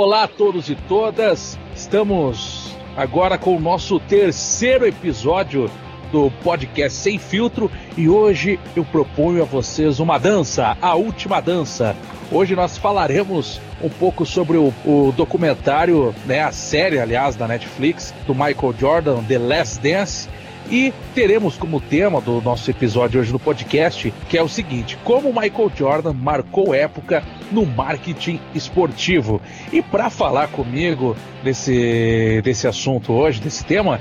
Olá a todos e todas, estamos agora com o nosso terceiro episódio do podcast Sem Filtro e hoje eu proponho a vocês uma dança, a última dança. Hoje nós falaremos um pouco sobre o, o, documentário, né, a série, aliás, da Netflix, do Michael Jordan, The Last Dance. E teremos como tema do nosso episódio hoje no podcast, que é o seguinte: como Michael Jordan marcou época no marketing esportivo. E para falar comigo desse, desse assunto hoje, desse tema,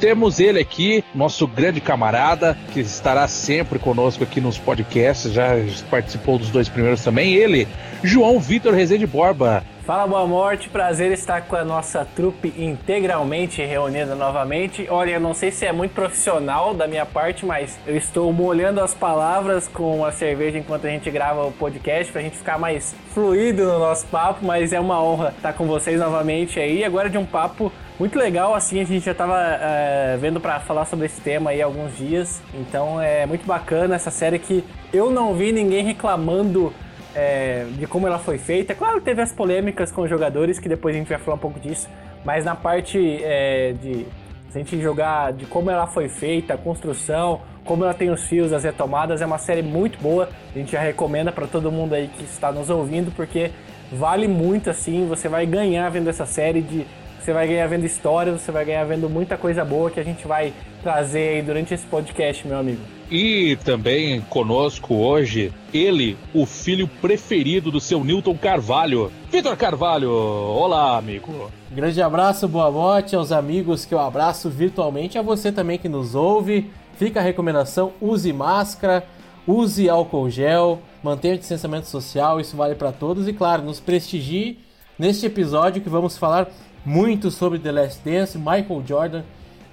temos ele aqui, nosso grande camarada, que estará sempre conosco aqui nos podcasts, já participou dos dois primeiros também. Ele, João Vitor Rezende Borba. Fala, boa morte, prazer estar com a nossa trupe integralmente reunida novamente. Olha, eu não sei se é muito profissional da minha parte, mas eu estou molhando as palavras com a cerveja enquanto a gente grava o podcast pra gente ficar mais fluido no nosso papo, mas é uma honra estar com vocês novamente aí. Agora de um papo muito legal, assim, a gente já estava é, vendo para falar sobre esse tema aí há alguns dias, então é muito bacana essa série que eu não vi ninguém reclamando é, de como ela foi feita. Claro, teve as polêmicas com os jogadores, que depois a gente vai falar um pouco disso, mas na parte é, de a gente jogar de como ela foi feita, a construção, como ela tem os fios, as retomadas, é uma série muito boa. A gente já recomenda para todo mundo aí que está nos ouvindo, porque vale muito assim. Você vai ganhar vendo essa série de você vai ganhar vendo histórias, você vai ganhar vendo muita coisa boa que a gente vai trazer aí durante esse podcast, meu amigo. E também conosco hoje, ele, o filho preferido do seu Newton Carvalho, Vitor Carvalho. Olá, amigo. Grande abraço, boa noite aos amigos que eu abraço virtualmente, a você também que nos ouve. Fica a recomendação: use máscara, use álcool gel, mantenha o distanciamento social, isso vale para todos. E claro, nos prestigie neste episódio que vamos falar muito sobre The Last Dance, Michael Jordan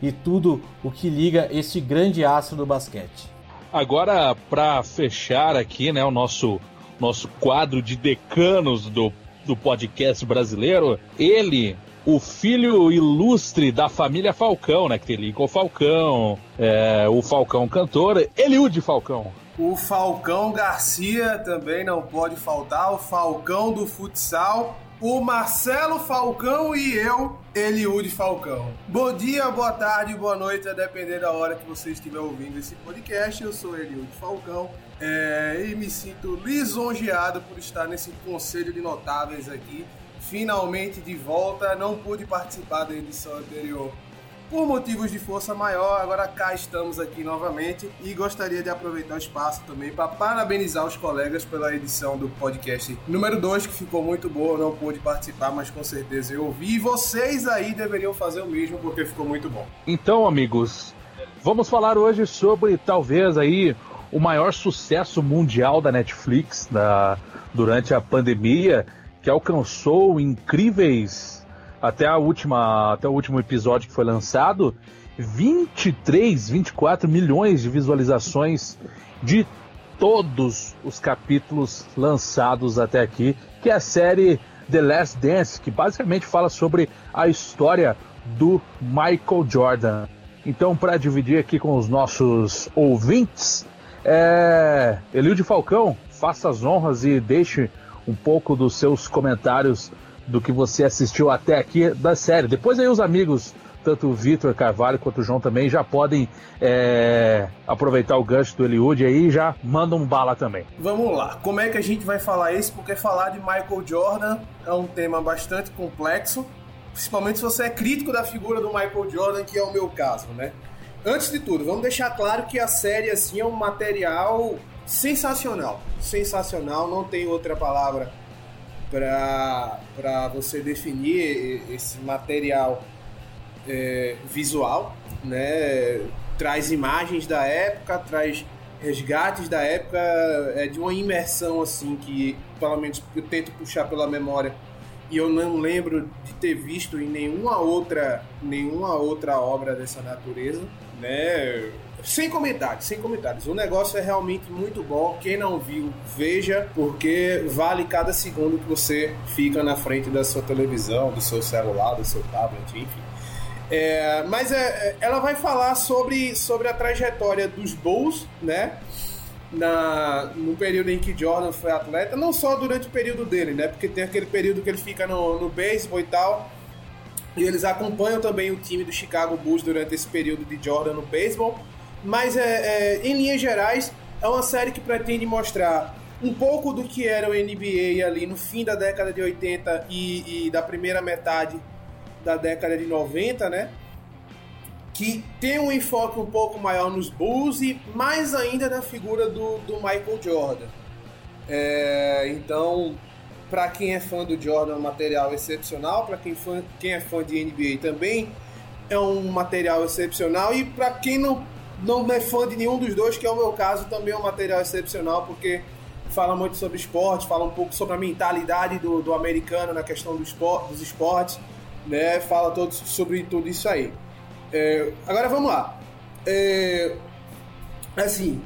e tudo o que liga este grande astro do basquete. Agora, para fechar aqui, né, o nosso nosso quadro de decanos do, do podcast brasileiro, ele, o filho ilustre da família Falcão, né, que tem Lincoln Falcão, é, o Falcão cantor, Eliude Falcão. O Falcão Garcia também não pode faltar, o Falcão do futsal o Marcelo Falcão e eu, Eliude Falcão. Bom dia, boa tarde, boa noite, a depender da hora que você estiver ouvindo esse podcast. Eu sou Eliude Falcão é, e me sinto lisonjeado por estar nesse conselho de notáveis aqui. Finalmente de volta, não pude participar da edição anterior por motivos de força maior, agora cá estamos aqui novamente e gostaria de aproveitar o espaço também para parabenizar os colegas pela edição do podcast número 2, que ficou muito boa. Eu não pude participar, mas com certeza eu ouvi. E vocês aí deveriam fazer o mesmo, porque ficou muito bom. Então, amigos, vamos falar hoje sobre talvez aí o maior sucesso mundial da Netflix da, durante a pandemia, que alcançou incríveis até a última, até o último episódio que foi lançado, 23, 24 milhões de visualizações de todos os capítulos lançados até aqui, que é a série The Last Dance, que basicamente fala sobre a história do Michael Jordan. Então, para dividir aqui com os nossos ouvintes, é... Elilde Falcão, faça as honras e deixe um pouco dos seus comentários do que você assistiu até aqui da série. Depois aí os amigos, tanto o Vitor Carvalho quanto o João também, já podem é, aproveitar o gancho do Eliud aí e já mandam um bala também. Vamos lá, como é que a gente vai falar isso? Porque falar de Michael Jordan é um tema bastante complexo, principalmente se você é crítico da figura do Michael Jordan, que é o meu caso, né? Antes de tudo, vamos deixar claro que a série assim é um material sensacional, sensacional, não tem outra palavra para você definir esse material é, visual, né? Traz imagens da época, traz resgates da época, é de uma imersão assim que, pelo menos, eu tento puxar pela memória e eu não lembro de ter visto em nenhuma outra, nenhuma outra obra dessa natureza, né? Sem comentários, sem comentários. O negócio é realmente muito bom. Quem não viu, veja, porque vale cada segundo que você fica na frente da sua televisão, do seu celular, do seu tablet, enfim. É, mas é, ela vai falar sobre, sobre a trajetória dos Bulls, né? na, no período em que Jordan foi atleta, não só durante o período dele, né? Porque tem aquele período que ele fica no, no beisebol e tal. E eles acompanham também o time do Chicago Bulls durante esse período de Jordan no beisebol. Mas é, é, em linhas gerais, é uma série que pretende mostrar um pouco do que era o NBA ali no fim da década de 80 e, e da primeira metade da década de 90, né? Que tem um enfoque um pouco maior nos Bulls e mais ainda na figura do, do Michael Jordan. É, então, para quem é fã do Jordan, é um material excepcional. Para quem, quem é fã de NBA também, é um material excepcional. E para quem não, não é fã de nenhum dos dois, que é o meu caso, também é um material excepcional, porque fala muito sobre esporte, fala um pouco sobre a mentalidade do, do americano na questão do esporte, dos esportes, né? Fala todo, sobre tudo isso aí. É, agora vamos lá. É, assim,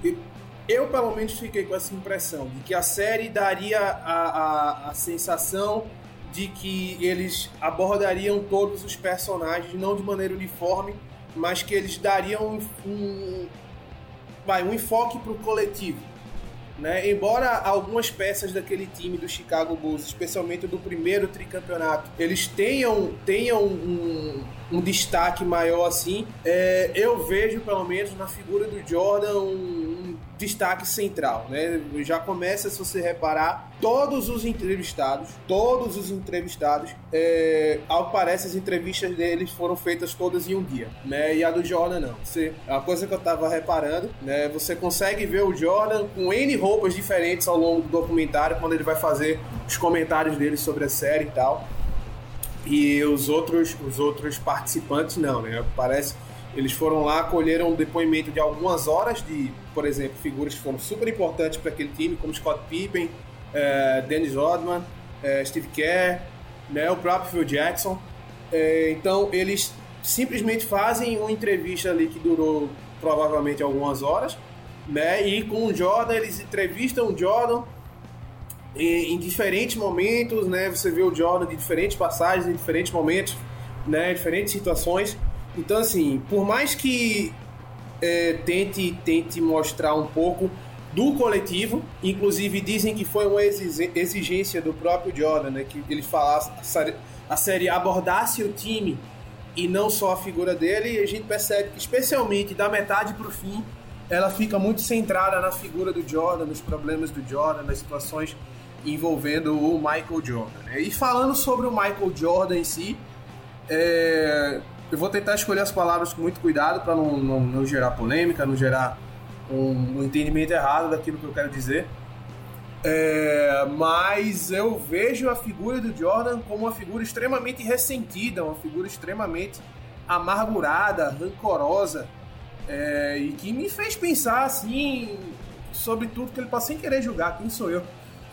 eu pelo menos fiquei com essa impressão de que a série daria a, a, a sensação de que eles abordariam todos os personagens, não de maneira uniforme, mas que eles dariam um, um, vai, um enfoque para o coletivo. Né? Embora algumas peças daquele time do Chicago Bulls, especialmente do primeiro tricampeonato, eles tenham, tenham um, um destaque maior assim, é, eu vejo pelo menos na figura do Jordan um, destaque central, né? Já começa, se você reparar, todos os entrevistados, todos os entrevistados, é, ao que parece, as entrevistas deles foram feitas todas em um dia, né? E a do Jordan não. Você, uma coisa que eu tava reparando, né? Você consegue ver o Jordan com N roupas diferentes ao longo do documentário, quando ele vai fazer os comentários dele sobre a série e tal. E os outros, os outros participantes não, né? Parece eles foram lá, colheram um depoimento de algumas horas de, por exemplo, figuras que foram super importantes para aquele time, como Scott Pippen, é, Dennis Rodman, é, Steve Kerr, né, o próprio Phil Jackson. É, então, eles simplesmente fazem uma entrevista ali que durou provavelmente algumas horas, né, e com o Jordan, eles entrevistam o Jordan em, diferentes momentos, né, você vê o Jordan de diferentes passagens, em diferentes momentos, né, diferentes situações. Então, assim, por mais que é, tente, tente mostrar um pouco do coletivo, inclusive dizem que foi uma exigência do próprio Jordan, né, que ele falasse, a série abordasse o time e não só a figura dele, e a gente percebe que, especialmente da metade para o fim, ela fica muito centrada na figura do Jordan, nos problemas do Jordan, nas situações envolvendo o Michael Jordan. Né? E falando sobre o Michael Jordan em si, é, eu vou tentar escolher as palavras com muito cuidado para não, não, não, gerar polêmica, não gerar um, um, entendimento errado daquilo que eu quero dizer. É, mas eu vejo a figura do Jordan como uma figura extremamente ressentida, uma figura extremamente amargurada, rancorosa, é, e que me fez pensar assim sobre tudo que ele passa sem querer julgar. Quem sou eu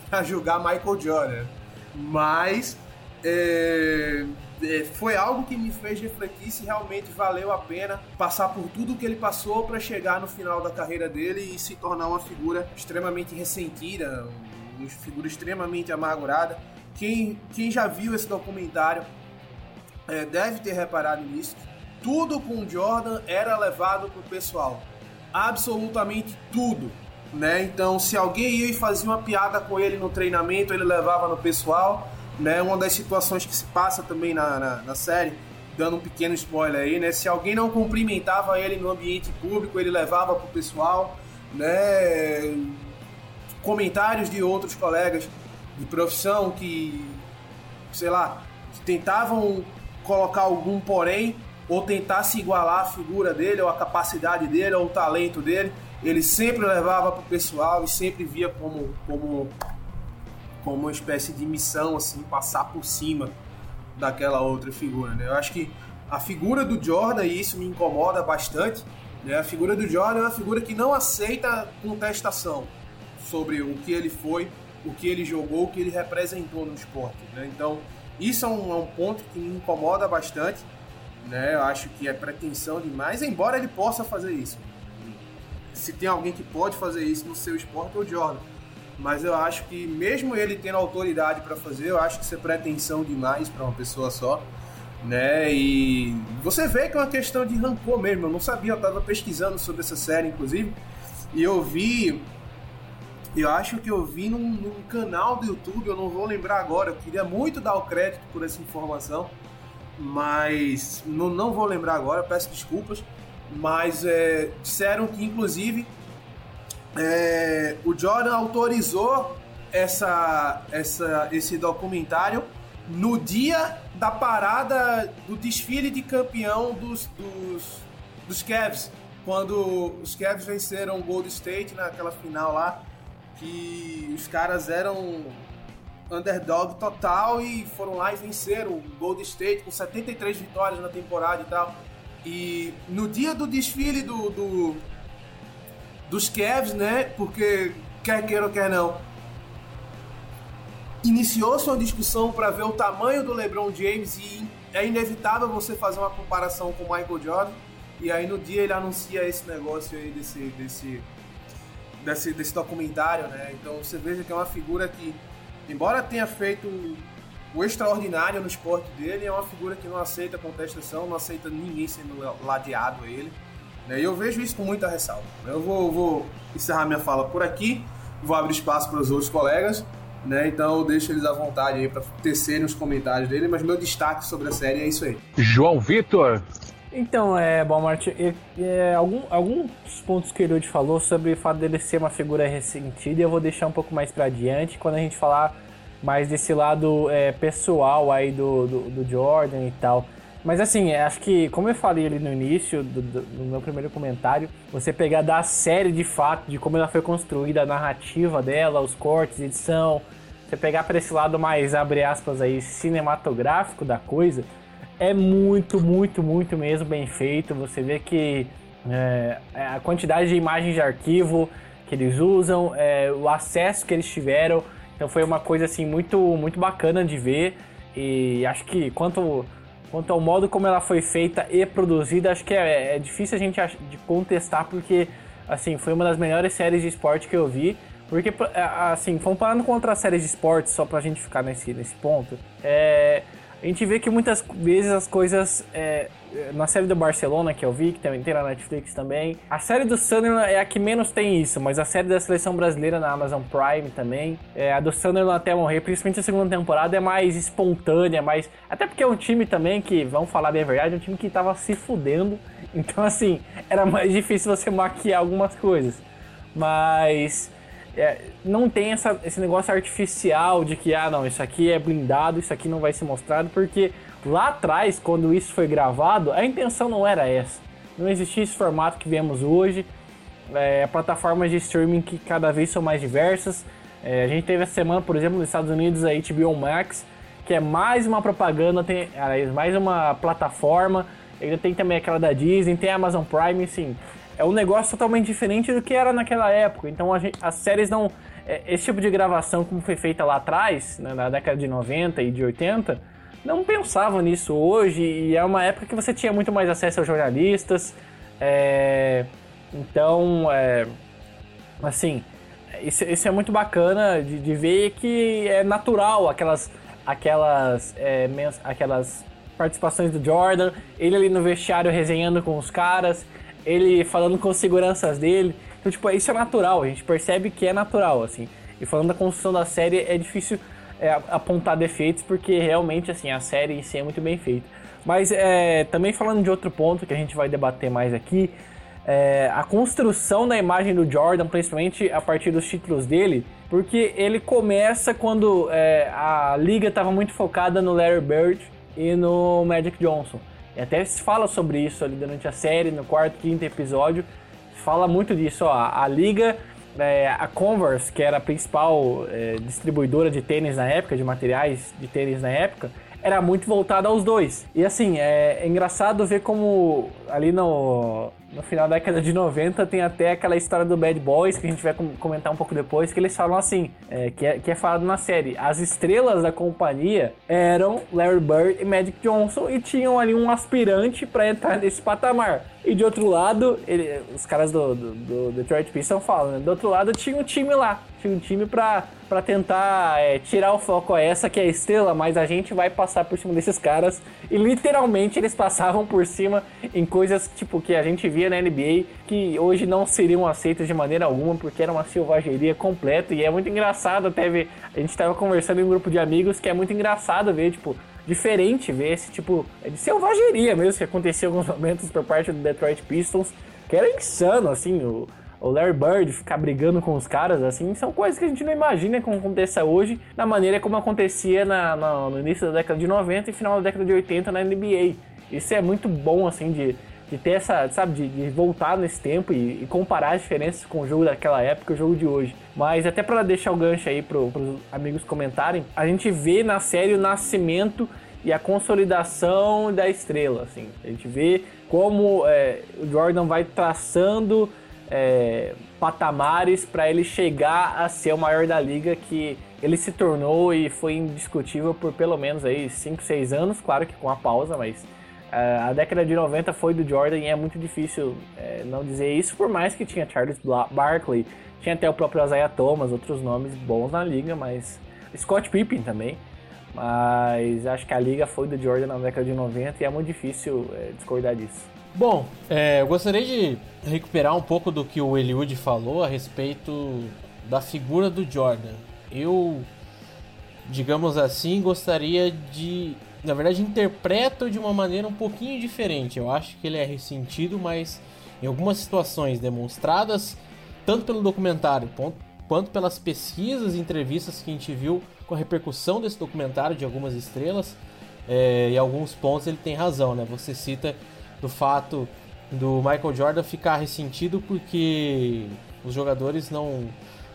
para julgar Michael Jordan? Mas é, é, foi algo que me fez refletir se realmente valeu a pena passar por tudo que ele passou para chegar no final da carreira dele e se tornar uma figura extremamente ressentida, uma figura extremamente amargurada. Quem, quem já viu esse documentário é, deve ter reparado nisso. Tudo com Jordan era levado pro pessoal. Absolutamente tudo. Né? Então, se alguém ia e fazia uma piada com ele no treinamento, ele levava no pessoal né? Uma das situações que se passa também na, na, na série, dando um pequeno spoiler aí, né? Se alguém não cumprimentava ele no ambiente público, ele levava pro pessoal, né? Comentários de outros colegas de profissão que, sei lá, que tentavam colocar algum porém ou tentar se igualar à figura dele, ou a capacidade dele, ou o talento dele, ele sempre levava pro pessoal e sempre via como, como como uma espécie de missão, assim, passar por cima daquela outra figura, né? Eu acho que a figura do Jordan, e isso me incomoda bastante, né? A figura do Jordan é uma figura que não aceita contestação sobre o que ele foi, o que ele jogou, o que ele representou no esporte, né? Então, isso é um, é um ponto que me incomoda bastante, né? Eu acho que é pretensão demais, embora ele possa fazer isso. Se tem alguém que pode fazer isso no seu esporte, é o Jordan mas eu acho que mesmo ele tendo autoridade para fazer, eu acho que isso é pretensão demais para uma pessoa só, né? E você vê que é uma questão de rancor mesmo. Eu não sabia, eu estava pesquisando sobre essa série, inclusive, e eu vi Eu acho que eu vi num, num, canal do YouTube, eu não vou lembrar agora. Eu queria muito dar o crédito por essa informação, mas não, não vou lembrar agora, peço desculpas. Mas é, disseram que, inclusive, é, o Jordan autorizou essa, essa, esse documentário no dia da parada do desfile de campeão dos, dos, dos Cavs, quando os Cavs venceram o Gold State naquela final lá, que os caras eram underdog total e foram lá e venceram o Gold State com 73 vitórias na temporada e tal. E no dia do desfile do, do dos Cavs, né? Porque quer queira ou quer não, iniciou-se uma discussão para ver o tamanho do LeBron James e é inevitável você fazer uma comparação com o Michael Jordan. E aí no dia ele anuncia esse negócio aí desse, desse, desse, desse documentário, né? Então você veja que é uma figura que, embora tenha feito o extraordinário no esporte dele, é uma figura que não aceita contestação, não aceita ninguém sendo ladeado a ele. Né? E eu vejo isso com muita ressalva. Eu vou, vou encerrar minha fala por aqui, vou abrir espaço para os outros colegas. Né? Então eu deixo eles à vontade aí para tecerem os comentários dele, mas meu destaque sobre a série é isso aí. João Vitor. Então, é, bom, Martin, é, é, algum, alguns pontos que o Elud falou sobre o fato dele ser uma figura ressentida, eu vou deixar um pouco mais para adiante, quando a gente falar mais desse lado é, pessoal aí do, do, do, Jordan e tal. Mas assim, acho que, como eu falei ali no início do, do, do, meu primeiro comentário, você pegar da série de fato, de como ela foi construída, a narrativa dela, os cortes, edição, você pegar para esse lado mais, abre aspas aí, cinematográfico da coisa, é muito, muito, muito mesmo bem feito. Você vê que é, a quantidade de imagens de arquivo que eles usam, é, o acesso que eles tiveram, então foi uma coisa assim muito, muito bacana de ver. E acho que quanto, quanto ao modo como ela foi feita e produzida, acho que é, é difícil a gente de contestar, porque assim, foi uma das melhores séries de esporte que eu vi. Porque, assim, comparando com outras séries de esporte, só pra gente ficar nesse, nesse ponto, é, a gente vê que muitas vezes as coisas. É, na série do Barcelona que eu vi, que também tem na Netflix também. A série do Sunderland é a que menos tem isso, mas a série da seleção brasileira na Amazon Prime também. É, a do Sunderland até morrer, principalmente a segunda temporada, é mais espontânea, mais. Até porque é um time também que, vamos falar bem a verdade, é um time que tava se fudendo. Então, assim, era mais difícil você maquiar algumas coisas. Mas é, não tem essa, esse negócio artificial de que, ah, não, isso aqui é blindado, isso aqui não vai ser mostrado, porque lá atrás, quando isso foi gravado, a intenção não era essa. Não existia esse formato que vemos hoje. É, plataformas de streaming que cada vez são mais diversas. É, a gente teve essa semana, por exemplo, nos Estados Unidos, a HBO Max, que é mais uma propaganda, tem mais uma plataforma. Ainda tem também aquela da Disney, tem a Amazon Prime, assim é um negócio totalmente diferente do que era naquela época. Então gente, as séries não. É, esse tipo de gravação, como foi feita lá atrás, né, na década de 90 e de 80, não pensavam nisso hoje. E é uma época que você tinha muito mais acesso aos jornalistas. É, então, é, assim, isso, isso, é muito bacana de, de, ver que é natural aquelas, aquelas, é, aquelas participações do Jordan, ele ali no vestiário resenhando com os caras ele falando com seguranças dele. Então, tipo, isso é natural, a gente percebe que é natural, assim. E falando da construção da série, é difícil é, apontar defeitos, porque realmente, assim, a série em si é muito bem feita. Mas é, também falando de outro ponto que a gente vai debater mais aqui, é, a construção da imagem do Jordan, principalmente a partir dos títulos dele, porque ele começa quando é, a liga estava muito focada no Larry Bird e no Magic Johnson. E até se fala sobre isso ali durante a série, no quarto, quinto episódio. Fala muito disso, ó. A, liga, é, a Converse, que era a principal é, distribuidora de tênis na época, de materiais de tênis na época, era muito voltada aos dois. E assim, é, é engraçado ver como ali no, no final da década de 90 tem até aquela história do Bad Boys, que a gente vai comentar um pouco depois, que eles falam assim, é, que, é, que é falado na série. As estrelas da companhia eram Larry Bird e Magic Johnson e tinham ali um aspirante para entrar nesse patamar. E de outro lado, ele, os caras do, do, do Detroit Pistons falam, né? Do outro lado tinha um time lá, tinha um time pra, pra tentar é, tirar o foco a essa que é a estrela, mas a gente vai passar por cima desses caras. E literalmente eles passavam por cima em coisas tipo que a gente via na NBA que hoje não seriam aceitas de maneira alguma, porque era uma selvageria completa. E é muito engraçado até ver. A gente estava conversando em um grupo de amigos que é muito engraçado ver, tipo, diferente ver esse tipo de selvageria mesmo que acontecia em alguns momentos por parte do Detroit Pistons, que era insano, assim, o, o Larry Bird ficar brigando com os caras, assim, são coisas que a gente não imagina como aconteça hoje, na maneira como acontecia na, na, no início da década de 90 e final da década de 80 na NBA. Isso é muito bom, assim, de, de ter essa, sabe, de, de voltar nesse tempo e, e, comparar as diferenças com o jogo daquela época e o jogo de hoje. Mas até para deixar o gancho aí para os amigos comentarem, a gente vê na série o nascimento e a consolidação da estrela, assim. A gente vê como é, o Jordan vai traçando é, patamares para ele chegar a ser o maior da liga que ele se tornou e foi indiscutível por pelo menos aí 5, 6 anos, claro que com a pausa, mas a década de 90 foi do Jordan e é muito difícil é, não dizer isso, por mais que tinha Charles Barkley, tinha até o próprio Isaiah Thomas, outros nomes bons na liga, mas Scott Pippen também. Mas acho que a liga foi do Jordan na década de 90 e é muito difícil é, discordar disso. Bom, é, eu gostaria de recuperar um pouco do que o Eliud falou a respeito da figura do Jordan. Eu, digamos assim, gostaria de. Na verdade, interpreto de uma maneira um pouquinho diferente. Eu acho que ele é ressentido, mas em algumas situações demonstradas, tanto pelo documentário quanto pelas pesquisas e entrevistas que a gente viu com a repercussão desse documentário de algumas estrelas, é, em alguns pontos ele tem razão, né? Você cita do fato do Michael Jordan ficar ressentido porque os jogadores não,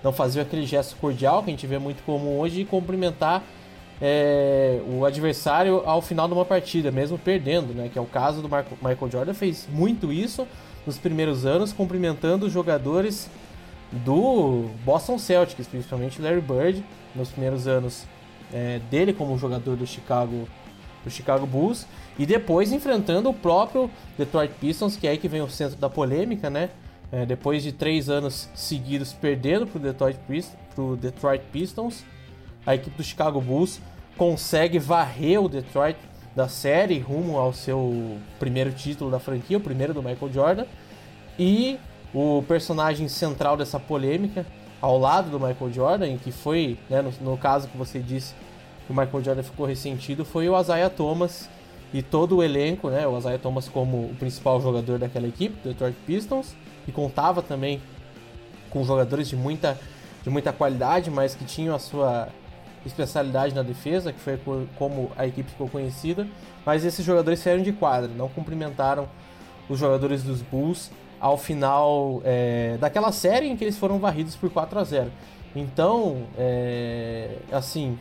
não faziam aquele gesto cordial que a gente vê muito comum hoje de cumprimentar é, o adversário ao final de uma partida, mesmo perdendo, né? Que é o caso do Marco, Michael Jordan, fez muito isso nos primeiros anos, cumprimentando os jogadores do Boston Celtics, principalmente Larry Bird, nos primeiros anos é, dele como jogador do Chicago, do Chicago Bulls, e depois enfrentando o próprio Detroit Pistons, que é aí que vem o centro da polêmica, né? É, depois de três anos seguidos perdendo para o Detroit, Detroit Pistons, a equipe do Chicago Bulls consegue varrer o Detroit da série rumo ao seu primeiro título da franquia, o primeiro do Michael Jordan, e o personagem central dessa polêmica, ao lado do Michael Jordan, que foi, né, no, no, caso que você disse que o Michael Jordan ficou ressentido, foi o Isaiah Thomas e todo o elenco, né, o Isaiah Thomas como o principal jogador daquela equipe, do Detroit Pistons, e contava também com jogadores de muita, de muita qualidade, mas que tinham a sua especialidade na defesa, que foi como a equipe ficou conhecida, mas esses jogadores saíram de quadra, não cumprimentaram os jogadores dos Bulls ao final é, daquela série em que eles foram varridos por 4 a 0. Então, é, assim,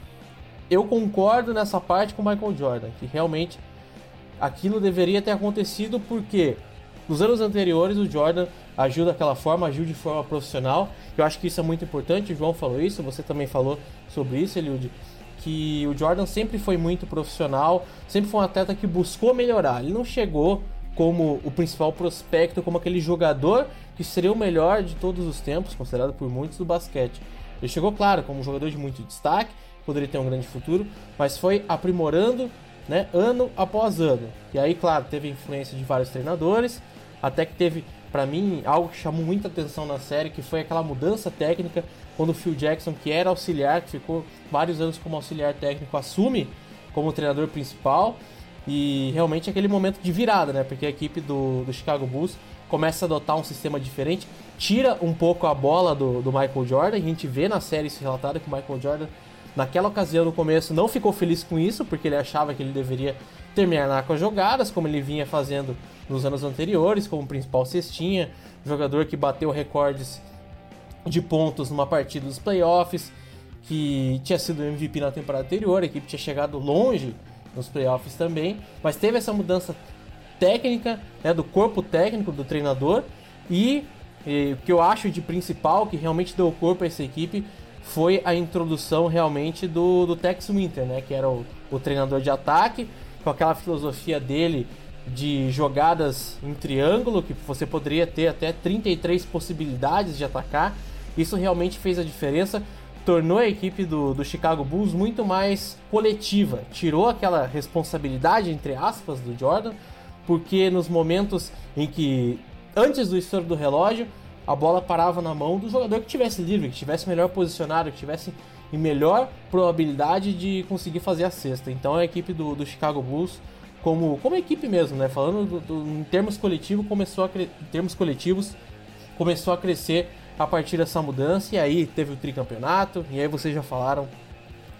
eu concordo nessa parte com o Michael Jordan, que realmente aquilo deveria ter acontecido porque nos anos anteriores o Jordan agiu daquela forma, agiu de forma profissional. Eu acho que isso é muito importante, o João falou isso, você também falou sobre isso, Eliud, que o Jordan sempre foi muito profissional, sempre foi um atleta que buscou melhorar. Ele não chegou como o principal prospecto, como aquele jogador que seria o melhor de todos os tempos, considerado por muitos do basquete. Ele chegou, claro, como um jogador de muito destaque, poderia ter um grande futuro, mas foi aprimorando né, ano após ano. E aí, claro, teve influência de vários treinadores, até que teve, para mim, algo que chamou muita atenção na série, que foi aquela mudança técnica quando o Phil Jackson, que era auxiliar, que ficou vários anos como auxiliar técnico, assume como treinador principal e realmente aquele momento de virada, né? Porque a equipe do, do Chicago Bulls começa a adotar um sistema diferente, tira um pouco a bola do, do Michael Jordan. A gente vê na série isso relatado que o Michael Jordan, naquela ocasião, no começo, não ficou feliz com isso, porque ele achava que ele deveria terminar com as jogadas, como ele vinha fazendo nos anos anteriores, como principal cestinha, jogador que bateu recordes de pontos numa partida dos playoffs, que tinha sido MVP na temporada anterior, a equipe tinha chegado longe nos playoffs também, mas teve essa mudança técnica, né, do corpo técnico do treinador e, o que eu acho de principal, que realmente deu corpo a essa equipe, foi a introdução realmente do, do Tex Winter, né, que era o, o treinador de ataque, com aquela filosofia dele de jogadas em triângulo, que você poderia ter até 33 possibilidades de atacar. Isso realmente fez a diferença tornou a equipe do, do Chicago Bulls muito mais coletiva, tirou aquela responsabilidade, entre aspas, do Jordan, porque nos momentos em que antes do estouro do relógio, a bola parava na mão do jogador que tivesse livre, que tivesse melhor posicionado, que tivesse em melhor probabilidade de conseguir fazer a cesta. Então a equipe do, do Chicago Bulls, como, como equipe mesmo, né? Falando do, do, em termos coletivos, começou a em termos coletivos começou a crescer a partir dessa mudança e aí teve o tricampeonato e aí vocês já falaram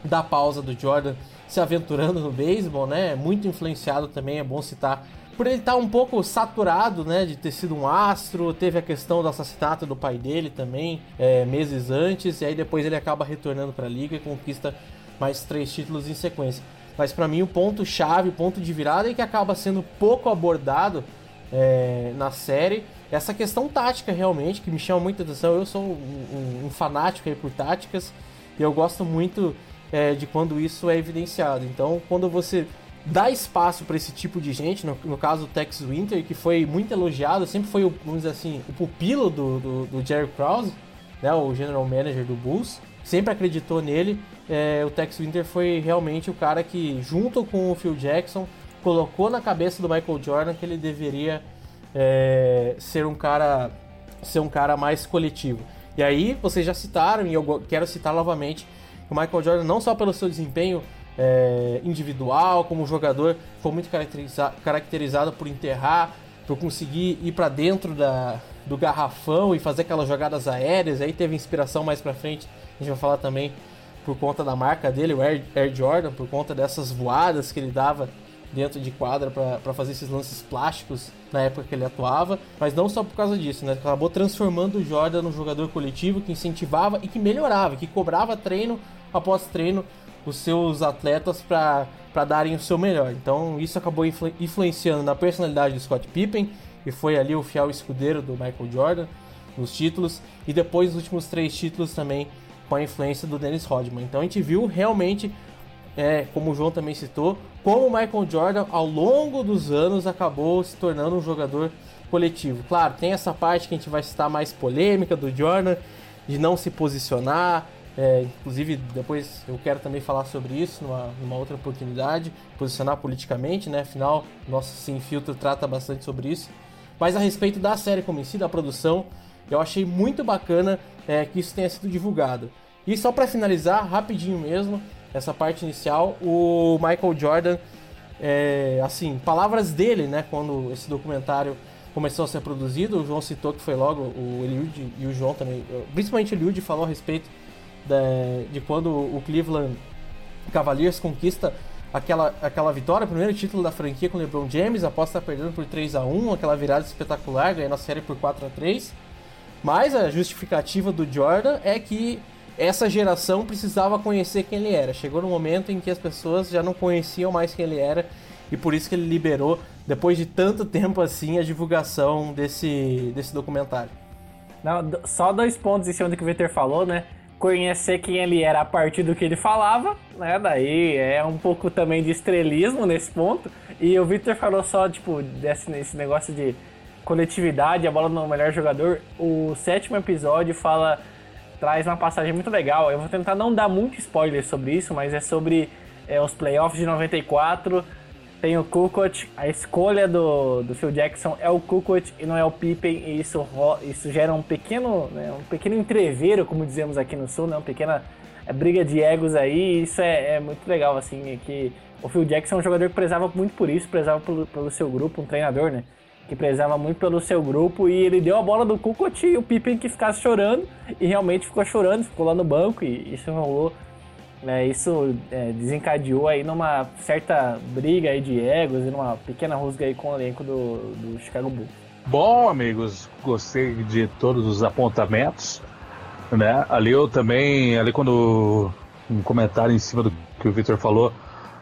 da pausa do Jordan se aventurando no beisebol, né? Muito influenciado também, é bom citar por ele estar tá um pouco saturado, né, de ter sido um astro, teve a questão do assassinato do pai dele também, é, meses antes, e aí depois ele acaba retornando para a liga e conquista mais três títulos em sequência. Mas para mim o ponto chave, o ponto de virada e que acaba sendo pouco abordado é, na série, essa questão tática realmente que me chama muita atenção. Eu sou um, um, um fanático por táticas e eu gosto muito é, de quando isso é evidenciado. Então, quando você dá espaço para esse tipo de gente, no, no, caso o Tex Winter, que foi muito elogiado, sempre foi, o, vamos dizer assim, o pupilo do, do, do Jerry Krause, né, o general manager do Bulls, sempre acreditou nele. É, o Tex Winter foi realmente o cara que, junto com o Phil Jackson, colocou na cabeça do Michael Jordan que ele deveria é, ser um cara ser um cara mais coletivo. E aí vocês já citaram e eu quero citar novamente o Michael Jordan não só pelo seu desempenho é, individual, como jogador, foi muito caracteriza caracterizado por enterrar, por conseguir ir para dentro da, do garrafão e fazer aquelas jogadas aéreas. Aí teve inspiração mais para frente, a gente vai falar também por conta da marca dele, o Air, Air Jordan, por conta dessas voadas que ele dava dentro de quadra para fazer esses lances plásticos na época que ele atuava, mas não só por causa disso, né? Acabou transformando o Jordan num jogador coletivo que incentivava e que melhorava, que cobrava treino após treino os seus atletas para darem o seu melhor. Então isso acabou influ influenciando na personalidade do Scott Pippen, que foi ali o fiel escudeiro do Michael Jordan nos títulos, e depois os últimos três títulos também com a influência do Dennis Rodman. Então a gente viu realmente, é, como o João também citou, como o Michael Jordan ao longo dos anos acabou se tornando um jogador coletivo. Claro, tem essa parte que a gente vai citar mais polêmica do Jordan, de não se posicionar, é, inclusive, depois eu quero também falar sobre isso numa, numa, outra oportunidade, posicionar politicamente, né? Afinal, nosso Sem Filtro trata bastante sobre isso. Mas a respeito da série como em si, da produção, eu achei muito bacana é, que isso tenha sido divulgado. E só para finalizar, rapidinho mesmo, essa parte inicial, o Michael Jordan, é, assim, palavras dele, né? Quando esse documentário começou a ser produzido, o João citou que foi logo o Eliud e o João também, principalmente o Eliud falou a respeito de, de quando o Cleveland Cavaliers conquista aquela, aquela vitória, primeiro título da franquia com o LeBron James, após estar perdendo por 3 a 1 aquela virada espetacular, ganhando a série por 4 a 3 Mas a justificativa do Jordan é que essa geração precisava conhecer quem ele era. Chegou no momento em que as pessoas já não conheciam mais quem ele era e por isso que ele liberou, depois de tanto tempo assim, a divulgação desse, desse documentário. Não, só dois pontos em cima do que o Victor falou, né? Conhecer quem ele era a partir do que ele falava, né? Daí é um pouco também de estrelismo nesse ponto. E o Victor falou só, tipo, desse, negócio de coletividade, a bola no melhor jogador. O sétimo episódio fala, traz uma passagem muito legal. Eu vou tentar não dar muito spoiler sobre isso, mas é sobre é, os playoffs de 94 tem o Kukoc, a escolha do, do Phil Jackson é o Kukoc e não é o Pippen, e isso, isso gera um pequeno, né, um pequeno entreveiro, como dizemos aqui no Sul, né, uma pequena é, briga de egos aí, e isso é, é, muito legal, assim, é que o Phil Jackson é um jogador que prezava muito por isso, prezava pelo, pelo seu grupo, um treinador, né, que prezava muito pelo seu grupo, e ele deu a bola do Kukoc e o Pippen que ficasse chorando, e realmente ficou chorando, ficou lá no banco, e isso rolou é, isso é, desencadeou aí numa certa briga aí de egos e numa pequena rusga aí com o elenco do, do Chicago Bulls. Bom, amigos, gostei de todos os apontamentos, né? Ali eu também, ali quando um comentário em cima do que o Victor falou,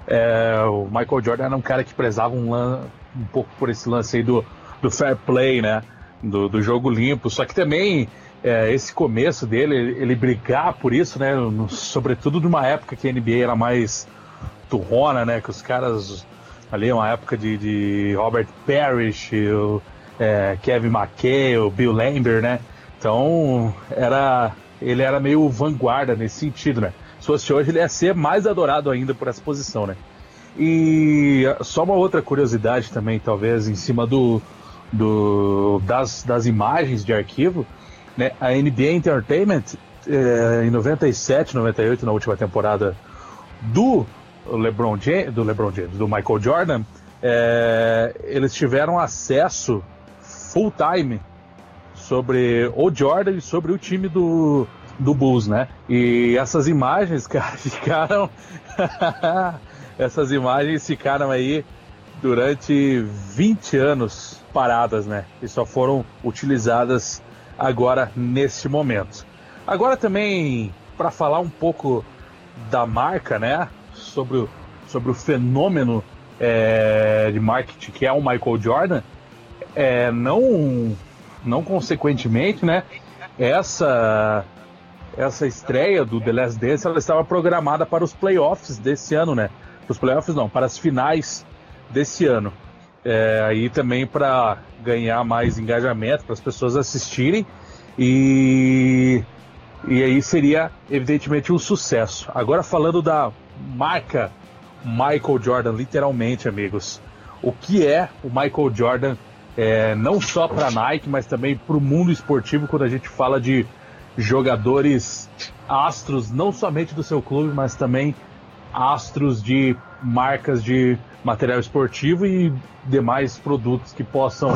é, o Michael Jordan era um cara que prezava um, um pouco por esse lance aí do, do fair play, né? Do, do jogo limpo, só que também é, esse começo dele, ele brigar por isso, né? No, sobretudo numa época que a NBA era mais turrona, né? Que os caras ali, uma época de, de Robert Parrish, o, é, Kevin McKay, o Bill Lambert, né? Então era ele era meio vanguarda nesse sentido, né? Se fosse hoje, ele ia ser mais adorado ainda por essa posição, né? E só uma outra curiosidade também, talvez, em cima do do, das, das imagens de arquivo, né, a NBA Entertainment, é, em 97, 98, na última temporada do LeBron James, do LeBron James, do Michael Jordan, é, eles tiveram acesso full time sobre o Jordan e sobre o time do, do Bulls, né? E essas imagens, cara, ficaram. essas imagens ficaram aí durante 20 anos paradas, né? E só foram utilizadas agora neste momento. Agora também para falar um pouco da marca, né? Sobre o, sobre o fenômeno é, de marketing que é o Michael Jordan, é, não, não consequentemente, né? Essa essa estreia do The Last Dance ela estava programada para os playoffs desse ano, né? Os playoffs não, para as finais desse ano. É, aí também para ganhar mais engajamento, para as pessoas assistirem e e aí seria evidentemente um sucesso. Agora falando da marca Michael Jordan, literalmente, amigos. O que é o Michael Jordan, é, não só para Nike, mas também para o mundo esportivo, quando a gente fala de jogadores astros, não somente do seu clube, mas também astros de marcas de material esportivo e demais produtos que possam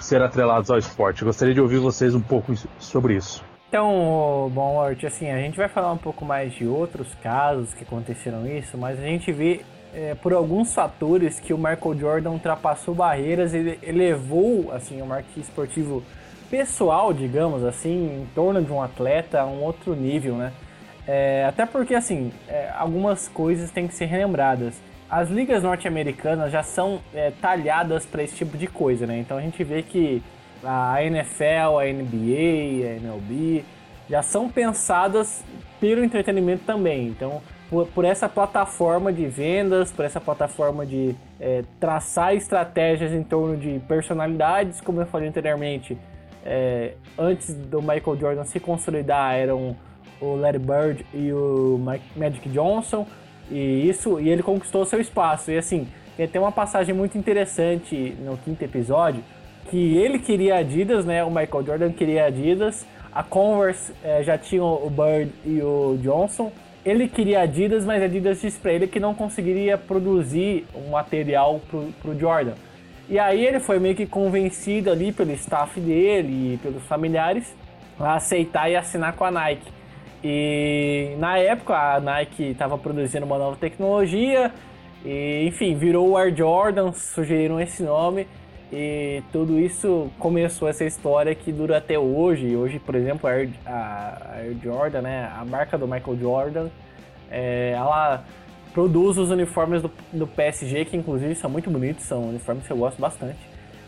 ser atrelados ao esporte. gostaria de ouvir vocês um pouco sobre isso. Então, bom, Art, assim, a gente vai falar um pouco mais de outros casos que aconteceram isso, mas a gente vê é, por alguns fatores que o Michael Jordan ultrapassou barreiras e elevou, assim, o marketing esportivo pessoal, digamos assim, em torno de um atleta a um outro nível, né? É, até porque, assim, é, algumas coisas têm que ser relembradas. As ligas norte-americanas já são é, talhadas para esse tipo de coisa, né? Então a gente vê que a NFL, a NBA, a MLB, já são pensadas pelo entretenimento também. Então, por, por essa plataforma de vendas, por essa plataforma de é, traçar estratégias em torno de personalidades, como eu falei anteriormente, é, antes do Michael Jordan se consolidar, eram o Larry Bird e o Magic Johnson, e isso e ele conquistou seu espaço. E assim, tem uma passagem muito interessante no quinto episódio que ele queria Adidas, né? O Michael Jordan queria Adidas. A Converse é, já tinha o Bird e o Johnson. Ele queria Adidas, mas Adidas disse para ele que não conseguiria produzir um material pro, pro Jordan. E aí ele foi meio que convencido ali pelo staff dele e pelos familiares a aceitar e assinar com a Nike. E na época a Nike estava produzindo uma nova tecnologia e enfim, virou o Air Jordan, sugeriram esse nome. E tudo isso começou essa história que dura até hoje. Hoje, por exemplo, a Air, a Air Jordan, né, a marca do Michael Jordan, é, ela produz os uniformes do, do, PSG, que inclusive são muito bonitos, são uniformes que eu gosto bastante.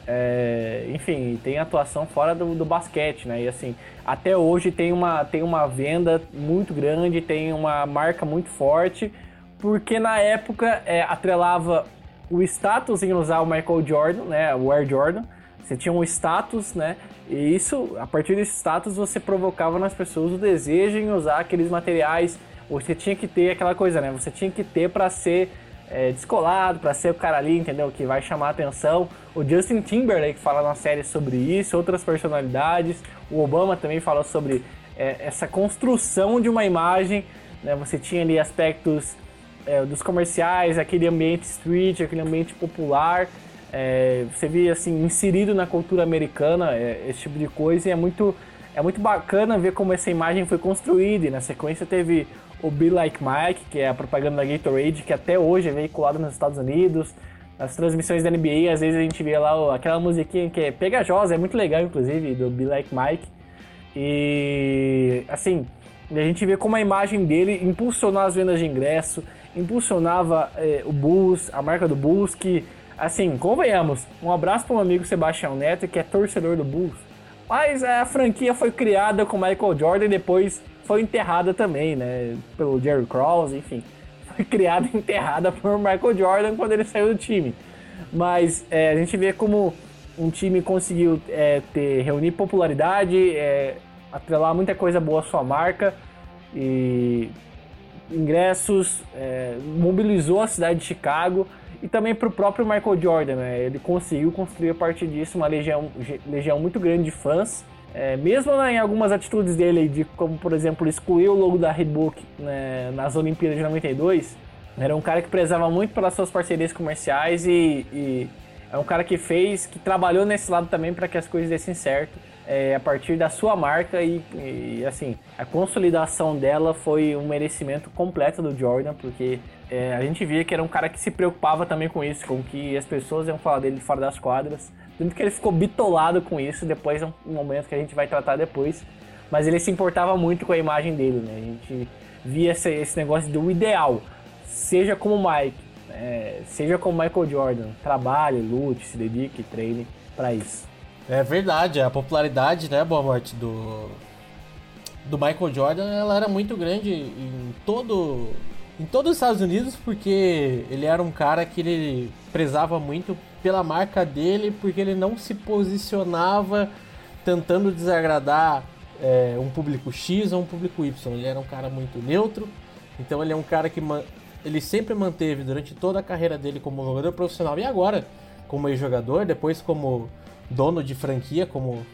É, enfim, tem atuação fora do, do, basquete, né? E assim, até hoje tem uma, tem uma venda muito grande, tem uma marca muito forte, porque na época é, atrelava o status em usar o Michael Jordan, né, o Air Jordan. Você tinha um status, né? E isso, a partir desse status, você provocava nas pessoas o desejo em usar aqueles materiais. Você tinha que ter aquela coisa, né? Você tinha que ter para ser é, descolado, para ser o cara ali, entendeu? Que vai chamar a atenção. O Justin Timberlake fala na série sobre isso, outras personalidades. O Obama também fala sobre é, essa construção de uma imagem. Né? Você tinha ali aspectos é, dos comerciais, aquele ambiente street, aquele ambiente popular. É, você vê assim inserido na cultura americana é, esse tipo de coisa e é muito é muito bacana ver como essa imagem foi construída. E na sequência teve o Be Like Mike, que é a propaganda da Gatorade, que até hoje é veiculada nos Estados Unidos. Nas transmissões da NBA, às vezes a gente vê lá aquela musiquinha que é pegajosa, é muito legal, inclusive, do Be Like Mike. E assim, a gente vê como a imagem dele impulsionou as vendas de ingresso, impulsionava eh, o Bulls, a marca do Bulls, que, assim, convenhamos, um abraço para um amigo Sebastião Neto, que é torcedor do Bulls. Mas a franquia foi criada com Michael Jordan e depois foi enterrada também, né? Pelo Jerry Krause, enfim. Criada e enterrada por Michael Jordan quando ele saiu do time. Mas é, a gente vê como um time conseguiu é, ter, reunir popularidade, é, atrelar muita coisa boa à sua marca e ingressos, é, mobilizou a cidade de Chicago e também para o próprio Michael Jordan, né? Ele conseguiu construir a partir disso uma legião, legião muito grande de fãs. É, mesmo né, em algumas atitudes dele, de, como por exemplo excluir o logo da Reebok né, nas Olimpíadas de 92, era um cara que prezava muito pelas suas parcerias comerciais e, e é um cara que fez, que trabalhou nesse lado também para que as coisas dessem certo é, a partir da sua marca e, e, assim a consolidação dela foi um merecimento completo do Jordan porque é, a gente via que era um cara que se preocupava também com isso, com que as pessoas iam falar dele fora das quadras, tanto que ele ficou bitolado com isso. Depois é um momento que a gente vai tratar depois, mas ele se importava muito com a imagem dele, né? A gente via esse, esse negócio do ideal, seja como Mike, é, seja como Michael Jordan, trabalhe, lute, se dedique, treine para isso. É verdade, a popularidade, né, Boa Morte, do, do Michael Jordan, ela era muito grande em todo em todos os Estados Unidos porque ele era um cara que ele prezava muito pela marca dele, porque ele não se posicionava tentando desagradar é, um público X ou um público Y. Ele era um cara muito neutro, então ele é um cara que ele sempre manteve durante toda a carreira dele como jogador profissional e agora como ex-jogador, depois como dono de franquia, como,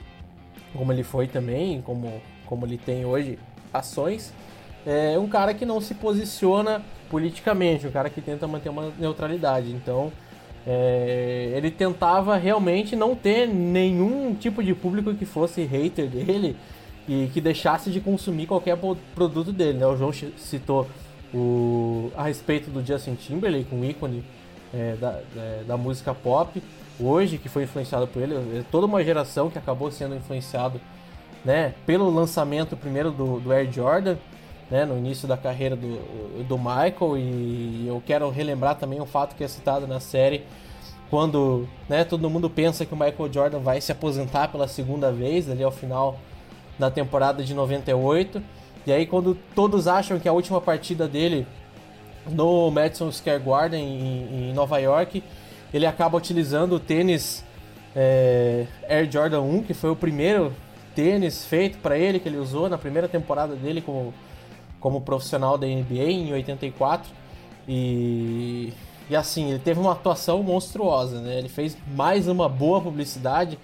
como ele foi também, como, como ele tem hoje ações, é um cara que não se posiciona politicamente, um cara que tenta manter uma neutralidade. Então, é, ele tentava realmente não ter nenhum tipo de público que fosse hater dele e que deixasse de consumir qualquer produto dele. Né? O João citou o, a respeito do Justin Timberlake, um ícone é, da, é, da música pop hoje, que foi influenciado por ele, é toda uma geração que acabou sendo influenciado né, pelo lançamento primeiro do, do Air Jordan, né, no início da carreira do, do Michael, e eu quero relembrar também um fato que é citado na série, quando né, todo mundo pensa que o Michael Jordan vai se aposentar pela segunda vez, ali ao final da temporada de 98, e aí quando todos acham que a última partida dele no Madison Square Garden em, em Nova York ele acaba utilizando o tênis é, Air Jordan 1, que foi o primeiro tênis feito para ele, que ele usou na primeira temporada dele como, como profissional da NBA em 84. E, e assim, ele teve uma atuação monstruosa, né? Ele fez mais uma boa publicidade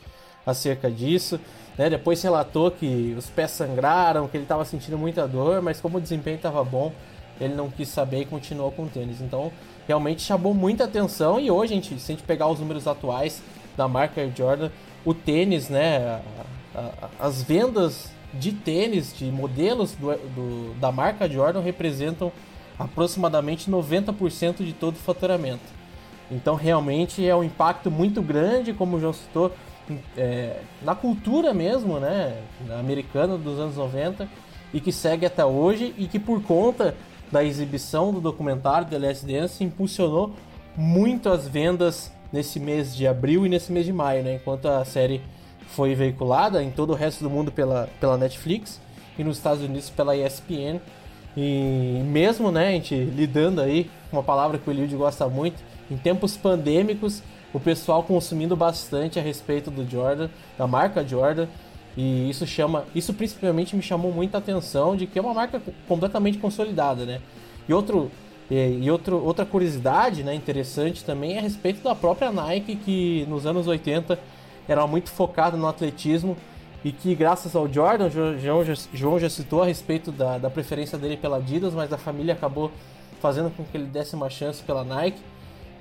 acerca disso. Né? Depois relatou que os pés sangraram, que ele estava sentindo muita dor, mas como o desempenho estava bom, ele não quis saber e continuou com o tênis. Então, realmente chamou muita atenção e hoje, gente, se a gente pegar os números atuais da marca Jordan, o tênis, né, a, a, as vendas de tênis, de modelos do, do, da marca Jordan representam aproximadamente 90% de todo o faturamento. Então realmente é um impacto muito grande, como o João citou, é, na cultura mesmo, né, americana dos anos 90 e que segue até hoje e que por conta da exibição do documentário The Last Dance impulsionou muito as vendas nesse mês de abril e nesse mês de maio, né? Enquanto a série foi veiculada em todo o resto do mundo pela, pela Netflix e nos Estados Unidos pela ESPN. E mesmo, né, a gente lidando aí, uma palavra que o Eliud gosta muito, em tempos pandêmicos, o pessoal consumindo bastante a respeito do Jordan, da marca Jordan, e isso chama, isso principalmente me chamou muita atenção de que é uma marca completamente consolidada, né? E outro e outro, outra curiosidade, né, interessante também é a respeito da própria Nike que nos anos 80 era muito focada no atletismo e que graças ao Jordan, João já, João já citou a respeito da, da preferência dele pela Adidas, mas a família acabou fazendo com que ele desse uma chance pela Nike.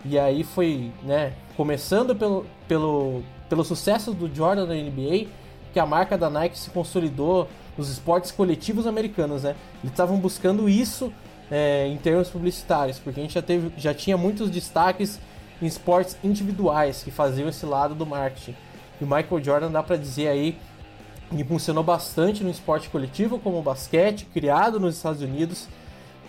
E aí foi, né, começando pelo, pelo, pelo sucesso do Jordan na NBA, que a marca da Nike se consolidou nos esportes coletivos americanos, né? Eles estavam buscando isso é, em termos publicitários, porque a gente já, teve, já tinha muitos destaques em esportes individuais que faziam esse lado do marketing. E o Michael Jordan dá para dizer aí que funcionou bastante no esporte coletivo, como o basquete, criado nos Estados Unidos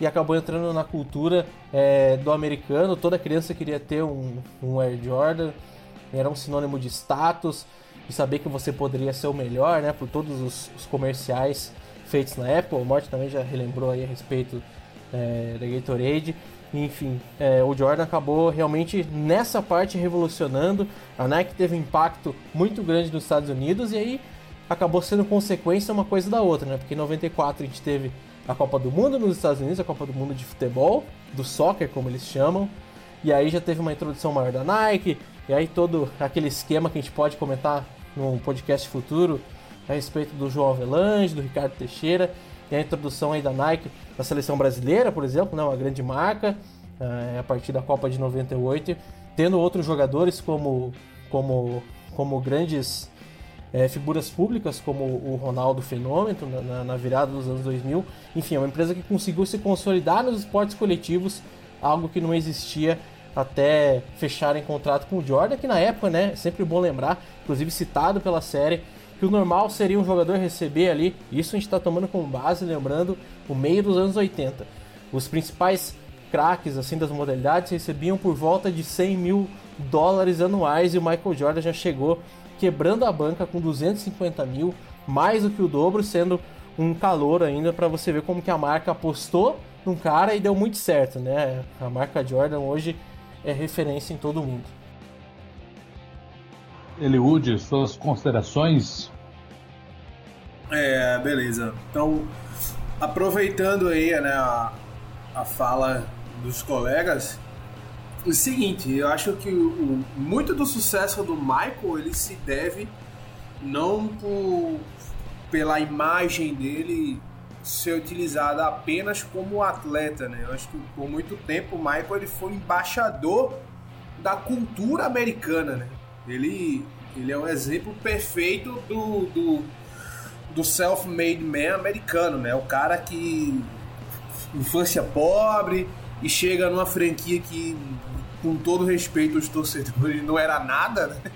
e acabou entrando na cultura é, do americano. Toda criança queria ter um, um Air Jordan, era um sinônimo de status e saber que você poderia ser o melhor, né? Por todos os, os comerciais feitos na época. O Morte também já relembrou aí a respeito é, da Gatorade. Enfim, é, o Jordan acabou realmente nessa parte revolucionando. A Nike teve um impacto muito grande nos Estados Unidos e aí acabou sendo consequência uma coisa da outra, né? Porque em 94 a gente teve a Copa do Mundo nos Estados Unidos, a Copa do Mundo de futebol, do soccer como eles chamam. e aí já teve uma introdução maior da Nike, e aí todo aquele esquema que a gente pode comentar num podcast futuro a respeito do João Avelange, do Ricardo Teixeira, e a introdução aí da Nike na seleção brasileira, por exemplo, né, uma grande marca, é, a partir da Copa de 98, tendo outros jogadores como, como, como grandes é, figuras públicas, como o Ronaldo Fenômeno, na, na, virada dos anos 2000. Enfim, é uma empresa que conseguiu se consolidar nos esportes coletivos, algo que não existia até fecharem contrato com o Jordan, que na época, né, sempre bom lembrar, inclusive citado pela série, que o normal seria um jogador receber ali, isso a gente está tomando como base, lembrando, o meio dos anos 80. Os principais craques assim das modalidades recebiam por volta de 100 mil dólares anuais e o Michael Jordan já chegou quebrando a banca com 250 mil, mais do que o dobro, sendo um calor ainda para você ver como que a marca apostou num cara e deu muito certo, né? A marca Jordan hoje é referência em todo mundo. Eliud, suas considerações? É, beleza. Então, aproveitando aí né, a, a fala dos colegas, o seguinte, eu acho que o, muito do sucesso do Michael ele se deve não por, pela imagem dele ser utilizada apenas como atleta, né? Eu acho que por muito tempo o Michael ele foi embaixador da cultura americana, né? Ele, ele é um exemplo perfeito do, do, do self-made man americano, né? O cara que infância pobre e chega numa franquia que, com todo respeito aos torcedores, não era nada, né?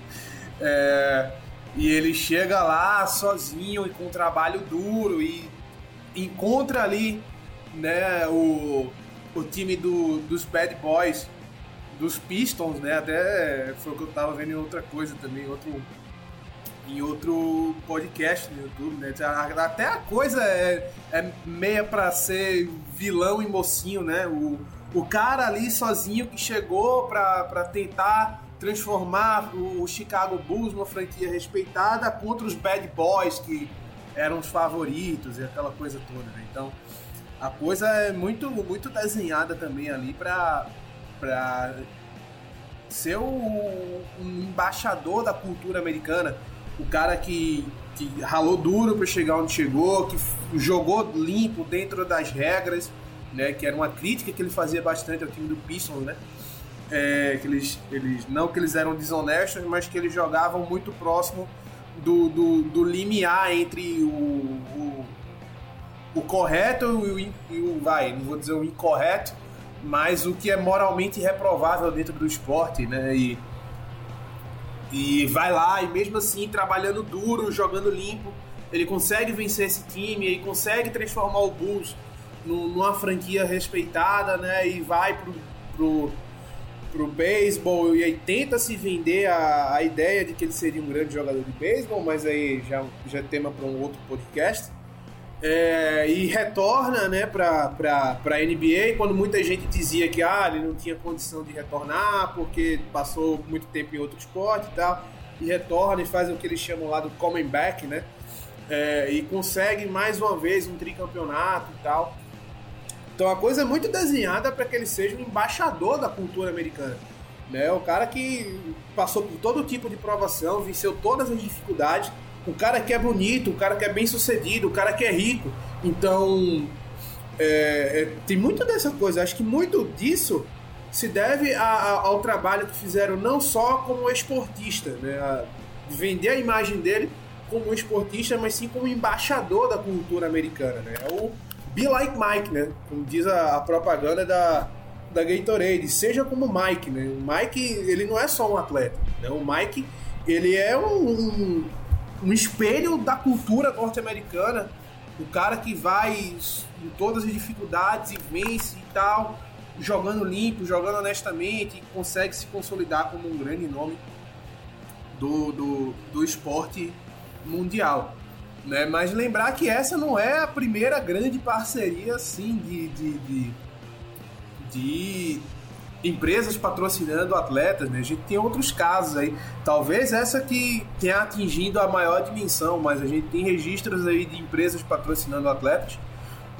É, e ele chega lá sozinho e com trabalho duro e encontra ali né, o, o time do, dos Bad Boys, dos Pistons, né? Até foi o que eu tava vendo em outra coisa também, outro, em outro podcast no YouTube, né? Até a coisa é, é meia para ser vilão e mocinho, né? O, o cara ali sozinho que chegou para tentar transformar o Chicago Bulls numa franquia respeitada contra os Bad Boys que eram os favoritos e aquela coisa toda, né? Então, a coisa é muito, muito desenhada também ali para para ser um, um, embaixador da cultura americana, o cara que, que ralou duro para chegar onde chegou, que jogou limpo dentro das regras, né? Que era uma crítica que ele fazia bastante ao time do Pistons, né? É, que eles, eles não que eles eram desonestos, mas que eles jogavam muito próximo do, do, do limiar entre o, o, o correto e o, e o, vai, não vou dizer o incorreto, mas o que é moralmente reprovável dentro do esporte, né? E, e vai lá e mesmo assim trabalhando duro, jogando limpo, ele consegue vencer esse time, ele consegue transformar o Bulls numa franquia respeitada, né? E vai pro, pro pro beisebol e aí tenta se vender a, a ideia de que ele seria um grande jogador de beisebol, mas aí já, já é tema para um outro podcast. É, e retorna né, para a NBA, quando muita gente dizia que ah, ele não tinha condição de retornar porque passou muito tempo em outro esporte e tal, e retorna e faz o que eles chamam lá do coming back, né? É, e consegue mais uma vez um tricampeonato e tal. Então a coisa é muito desenhada para que ele seja um embaixador da cultura americana. Né? O cara que passou por todo tipo de provação, venceu todas as dificuldades. O cara que é bonito, o cara que é bem sucedido, o cara que é rico. Então é, é, tem muito dessa coisa. Acho que muito disso se deve a, a, ao trabalho que fizeram não só como esportista, né? A, vender a imagem dele como esportista, mas sim como embaixador da cultura americana. Né? É o, Be like Mike, né? Como diz a, a propaganda da, da Gatorade. Seja como Mike, né? O Mike, ele não é só um atleta. Né? O Mike, ele é um, um, um espelho da cultura norte-americana. O cara que vai em todas as dificuldades e vence e tal, jogando limpo, jogando honestamente, e consegue se consolidar como um grande nome do, do, do esporte mundial. Né? Mas lembrar que essa não é a primeira grande parceria assim de, de, de, de empresas patrocinando atletas, né? A gente tem outros casos aí. Talvez essa que tenha atingido a maior dimensão, mas a gente tem registros aí de empresas patrocinando atletas.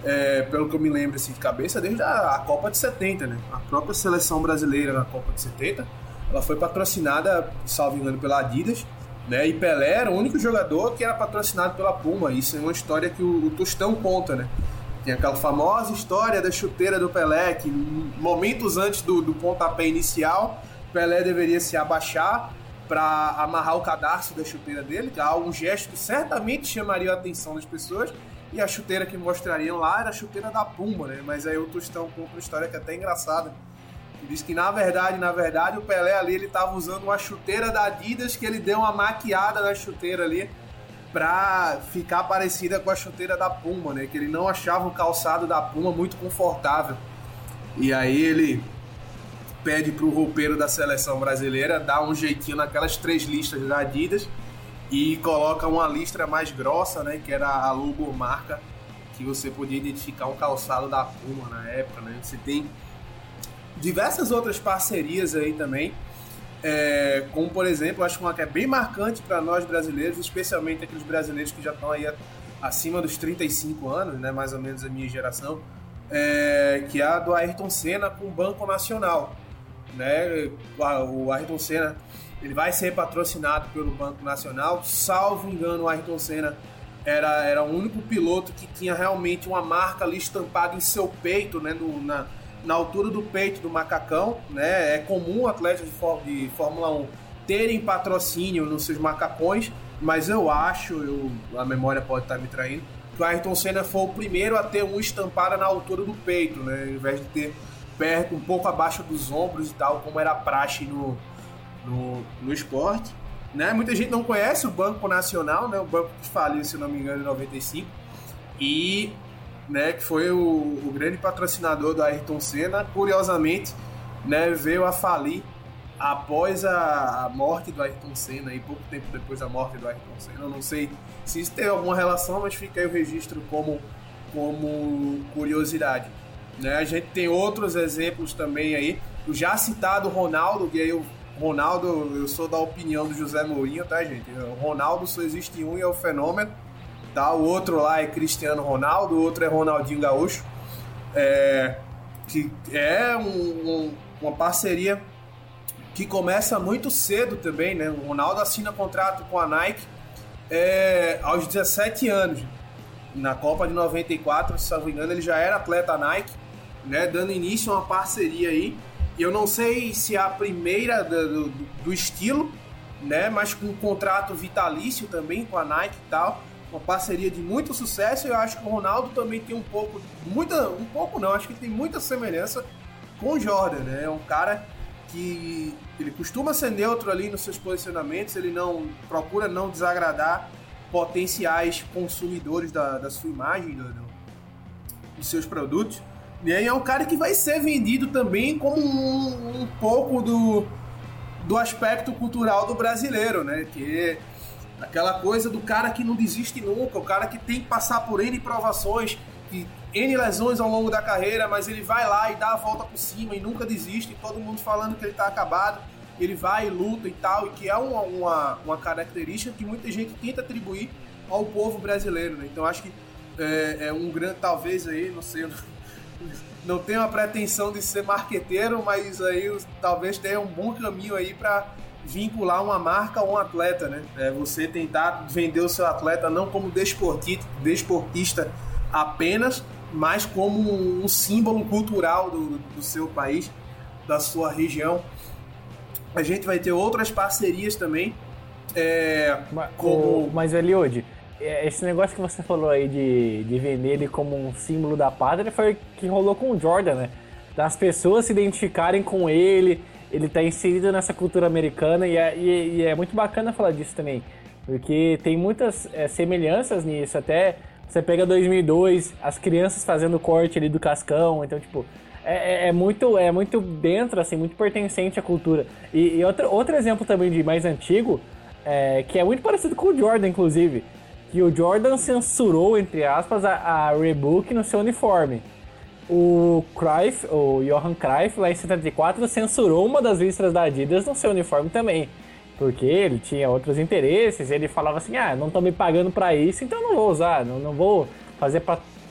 é, pelo que eu me lembro assim, de cabeça, desde a, a, Copa de 70, né? A própria seleção brasileira na Copa de 70, ela foi patrocinada, salvo engano, pela Adidas, né? E Pelé era o único jogador que era patrocinado pela Puma. Isso é uma história que o, o Tostão conta, né? Tem aquela famosa história da chuteira do Pelé, que momentos antes do, do pontapé inicial, Pelé deveria se abaixar para amarrar o cadarço da chuteira dele, que é um gesto que certamente chamaria a atenção das pessoas. E a chuteira que mostrariam lá era a chuteira da Puma, né? Mas aí o Tostão conta uma história que é até engraçada. Ele diz que na verdade, na verdade, o Pelé ali ele estava usando uma chuteira da Adidas que ele deu uma maquiada na chuteira ali para ficar parecida com a chuteira da Puma, né? Que ele não achava o calçado da Puma muito confortável. E aí ele pede para o roupeiro da seleção brasileira dar um jeitinho naquelas três listas da Adidas e coloca uma listra mais grossa, né, que era a logomarca que você podia identificar um calçado da Puma na época, né? Você tem diversas outras parcerias aí também, é, como por exemplo, acho que uma que é bem marcante para nós brasileiros, especialmente aqueles brasileiros que já estão aí acima dos 35 anos, né, mais ou menos a minha geração, é, que é a do Ayrton Senna com o Banco Nacional né? O Ayrton Senna ele vai ser patrocinado pelo Banco Nacional. Salvo engano, o Ayrton Senna era, era o único piloto que tinha realmente uma marca ali estampada em seu peito, né? No, na, na altura do peito do macacão, né? É comum atletas de, de Fórmula 1 terem patrocínio nos seus macacões, mas eu acho, eu, a memória pode estar me traindo, que o Ayrton Senna foi o primeiro a ter um estampado na altura do peito, né? Ao invés de ter perto, um pouco abaixo dos ombros e tal, como era praxe no, no, no esporte. Né? Muita gente não conhece o Banco Nacional, né? o banco que faliu, se não me engano, em 95, e né, que foi o, o grande patrocinador do Ayrton Senna. Curiosamente, né, veio a falir após a, a, morte do Ayrton Senna, e pouco tempo depois da morte do Ayrton Senna. Eu não sei se isso tem alguma relação, mas fica aí o registro como, como curiosidade. Né? A gente tem outros exemplos também aí. O já citado Ronaldo, que aí o Ronaldo, eu sou da opinião do José Mourinho, tá, gente? O Ronaldo só existe um e é o fenômeno. Tá? O outro lá é Cristiano Ronaldo, o outro é Ronaldinho Gaúcho. É, que é um, um, uma parceria que começa muito cedo também, né? O Ronaldo assina contrato com a Nike é, aos 17 anos. Na Copa de 94, se não me engano, ele já era atleta Nike né, dando início a uma parceria aí. E eu não sei se é a primeira do, do, do estilo, né, mas com um contrato vitalício também com a Nike e tal. Uma parceria de muito sucesso. Eu acho que o Ronaldo também tem um pouco, muita, um pouco não, acho que tem muita semelhança com o Jordan, né? É um cara que ele costuma ser neutro ali nos seus posicionamentos, ele não procura não desagradar potenciais consumidores da, da sua imagem, do, do, dos seus produtos. E aí é um cara que vai ser vendido também como um, um pouco do, do aspecto cultural do brasileiro, né? Que aquela coisa do cara que não desiste nunca, o cara que tem que passar por N provações, que N lesões ao longo da carreira, mas ele vai lá e dá a volta por cima e nunca desiste, todo mundo falando que ele tá acabado, ele vai e luta e tal, e que é uma, uma, uma característica que muita gente tenta atribuir ao povo brasileiro, né? Então acho que é, é um grande, talvez aí, não sei, não tenho a pretensão de ser marqueteiro, mas aí talvez tenha um bom caminho aí para vincular uma marca a um atleta, né? É você tentar vender o seu atleta não como desportista, desportista apenas, mas como um símbolo cultural do, do seu país, da sua região. A gente vai ter outras parcerias também. É, mas, como... mas Eliode, é, esse negócio que você falou aí de, de vender ele como um símbolo da pátria foi o que rolou com o Jordan, né? Das pessoas se identificarem com ele, ele tá inserido nessa cultura americana e é, e, e é muito bacana falar disso também, porque tem muitas é, semelhanças nisso, até você pega 2002, as crianças fazendo corte ali do cascão, então tipo, é, é, é muito é muito dentro, assim, muito pertencente à cultura. E, e outro, outro exemplo também de mais antigo, é, que é muito parecido com o Jordan, inclusive, que o Jordan censurou, entre aspas, a, a Reebok no seu uniforme. O Cruyff, o Johan Cruyff, lá em 74, censurou uma das listras da Adidas no seu uniforme também. Porque ele tinha outros interesses, ele falava assim, ah, não estão me pagando para isso, então não vou usar, não, não vou fazer